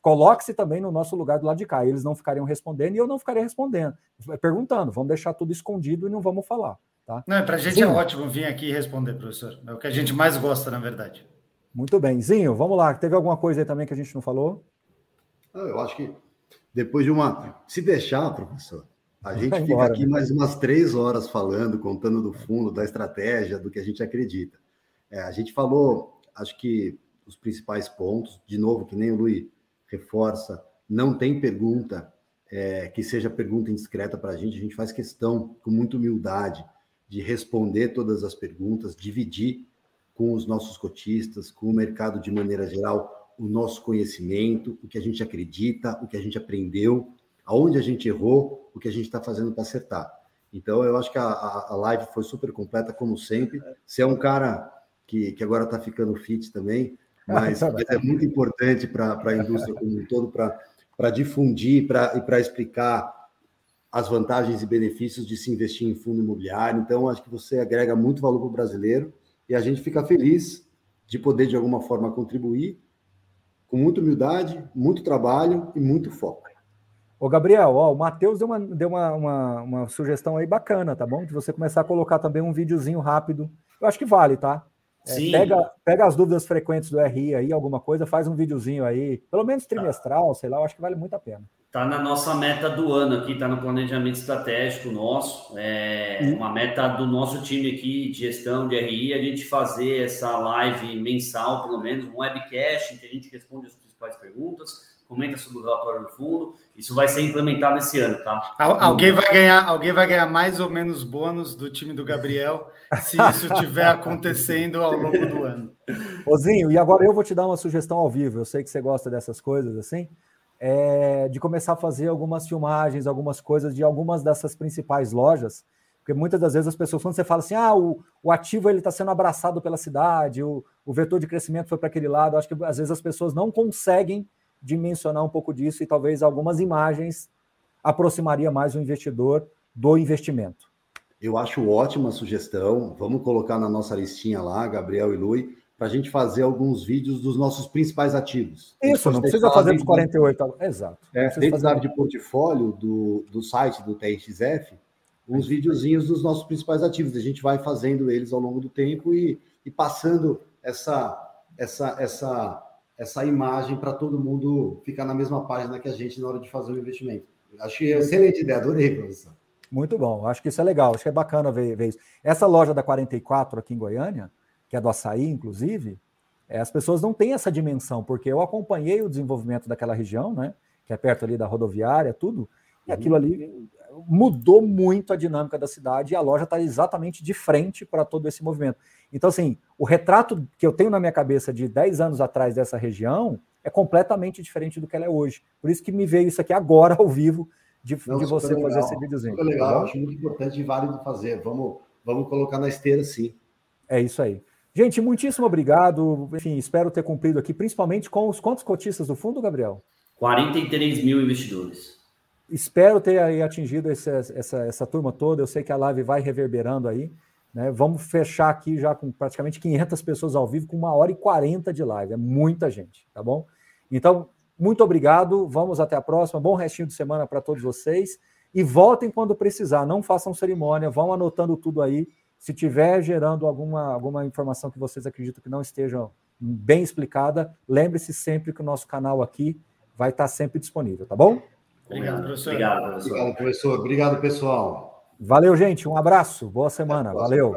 coloque-se também no nosso lugar do lado de cá. Eles não ficariam respondendo e eu não ficaria respondendo, perguntando. Vamos deixar tudo escondido e não vamos falar. Tá? Não, para a gente Zinho. é ótimo vir aqui e responder, professor. É o que a gente mais gosta, na verdade. Muito bem. Zinho, vamos lá. Teve alguma coisa aí também que a gente não falou? Eu acho que depois de uma. Se deixar, professor, a gente fica embora, aqui né? mais umas três horas falando, contando do fundo, da estratégia, do que a gente acredita. É, a gente falou, acho que os principais pontos. De novo, que nem o Luiz reforça, não tem pergunta é, que seja pergunta indiscreta para a gente. A gente faz questão, com muita humildade, de responder todas as perguntas, dividir com os nossos cotistas, com o mercado de maneira geral, o nosso conhecimento, o que a gente acredita, o que a gente aprendeu, aonde a gente errou, o que a gente está fazendo para acertar. Então, eu acho que a, a, live foi super completa, como sempre. Você é um cara que, que agora está ficando fit também, mas é muito importante para a indústria como um todo, para difundir pra, e para explicar as vantagens e benefícios de se investir em fundo imobiliário. Então, acho que você agrega muito valor para o brasileiro e a gente fica feliz de poder, de alguma forma, contribuir com muita humildade, muito trabalho e muito foco. Ô, Gabriel, ó, o Matheus deu, uma, deu uma, uma, uma, sugestão aí bacana, tá bom? De você começar a colocar também um videozinho rápido. Eu acho que vale, tá? É, pega, pega as dúvidas frequentes do RI aí, alguma coisa, faz um videozinho aí, pelo menos trimestral, tá. sei lá, eu acho que vale muito a pena. Tá na nossa meta do ano aqui, tá no planejamento estratégico nosso, é uma meta do nosso time aqui de gestão de RI, a gente fazer essa live mensal, pelo menos, um webcast, em que a gente responde as principais perguntas, comenta sobre o relatório do fundo. Isso vai ser implementado esse ano, tá? alguém vai ganhar, alguém vai ganhar mais ou menos bônus do time do Gabriel se isso estiver acontecendo ao longo do ano. Ozinho, e agora eu vou te dar uma sugestão ao vivo. Eu sei que você gosta dessas coisas assim. É, de começar a fazer algumas filmagens, algumas coisas de algumas dessas principais lojas, porque muitas das vezes as pessoas, quando você fala assim, ah, o, o ativo ele está sendo abraçado pela cidade, o, o vetor de crescimento foi para aquele lado, acho que às vezes as pessoas não conseguem dimensionar um pouco disso e talvez algumas imagens aproximaria mais o investidor do investimento. Eu acho ótima a sugestão. Vamos colocar na nossa listinha lá, Gabriel e Lui, para a gente fazer alguns vídeos dos nossos principais ativos. Isso, não precisa fazer dos 48. Exato. É, dentro da área de portfólio do, do site do TXF, uns videozinhos dos nossos principais ativos. A gente vai fazendo eles ao longo do tempo e, e passando essa, essa, essa essa imagem para todo mundo ficar na mesma página que a gente na hora de fazer o investimento. Acho que é excelente ideia, adorei, professor. Muito bom, acho que isso é legal, acho que é bacana ver, ver isso. Essa loja da 44 aqui em Goiânia, que é do açaí, inclusive, é, as pessoas não têm essa dimensão, porque eu acompanhei o desenvolvimento daquela região, né? Que é perto ali da rodoviária, tudo, e uhum. aquilo ali mudou muito a dinâmica da cidade e a loja está exatamente de frente para todo esse movimento. Então, assim, o retrato que eu tenho na minha cabeça de 10 anos atrás dessa região é completamente diferente do que ela é hoje. Por isso que me veio isso aqui agora ao vivo de, Não, de você legal. fazer esse videozinho. Super legal, tá acho muito importante e válido fazer. Vamos, vamos colocar na esteira, sim. É isso aí. Gente, muitíssimo obrigado. Enfim, espero ter cumprido aqui, principalmente com os quantos cotistas do fundo, Gabriel? 43 mil investidores. Espero ter aí atingido essa, essa, essa turma toda. Eu sei que a live vai reverberando aí. Né? Vamos fechar aqui já com praticamente 500 pessoas ao vivo, com uma hora e 40 de live. É muita gente, tá bom? Então, muito obrigado. Vamos até a próxima. Bom restinho de semana para todos vocês. E voltem quando precisar. Não façam cerimônia. Vão anotando tudo aí. Se tiver gerando alguma, alguma informação que vocês acreditam que não esteja bem explicada, lembre-se sempre que o nosso canal aqui vai estar sempre disponível, tá bom? Obrigado, professor. Obrigado, professor. Obrigado, professor. Obrigado, pessoal. Valeu, gente. Um abraço. Boa semana. Valeu.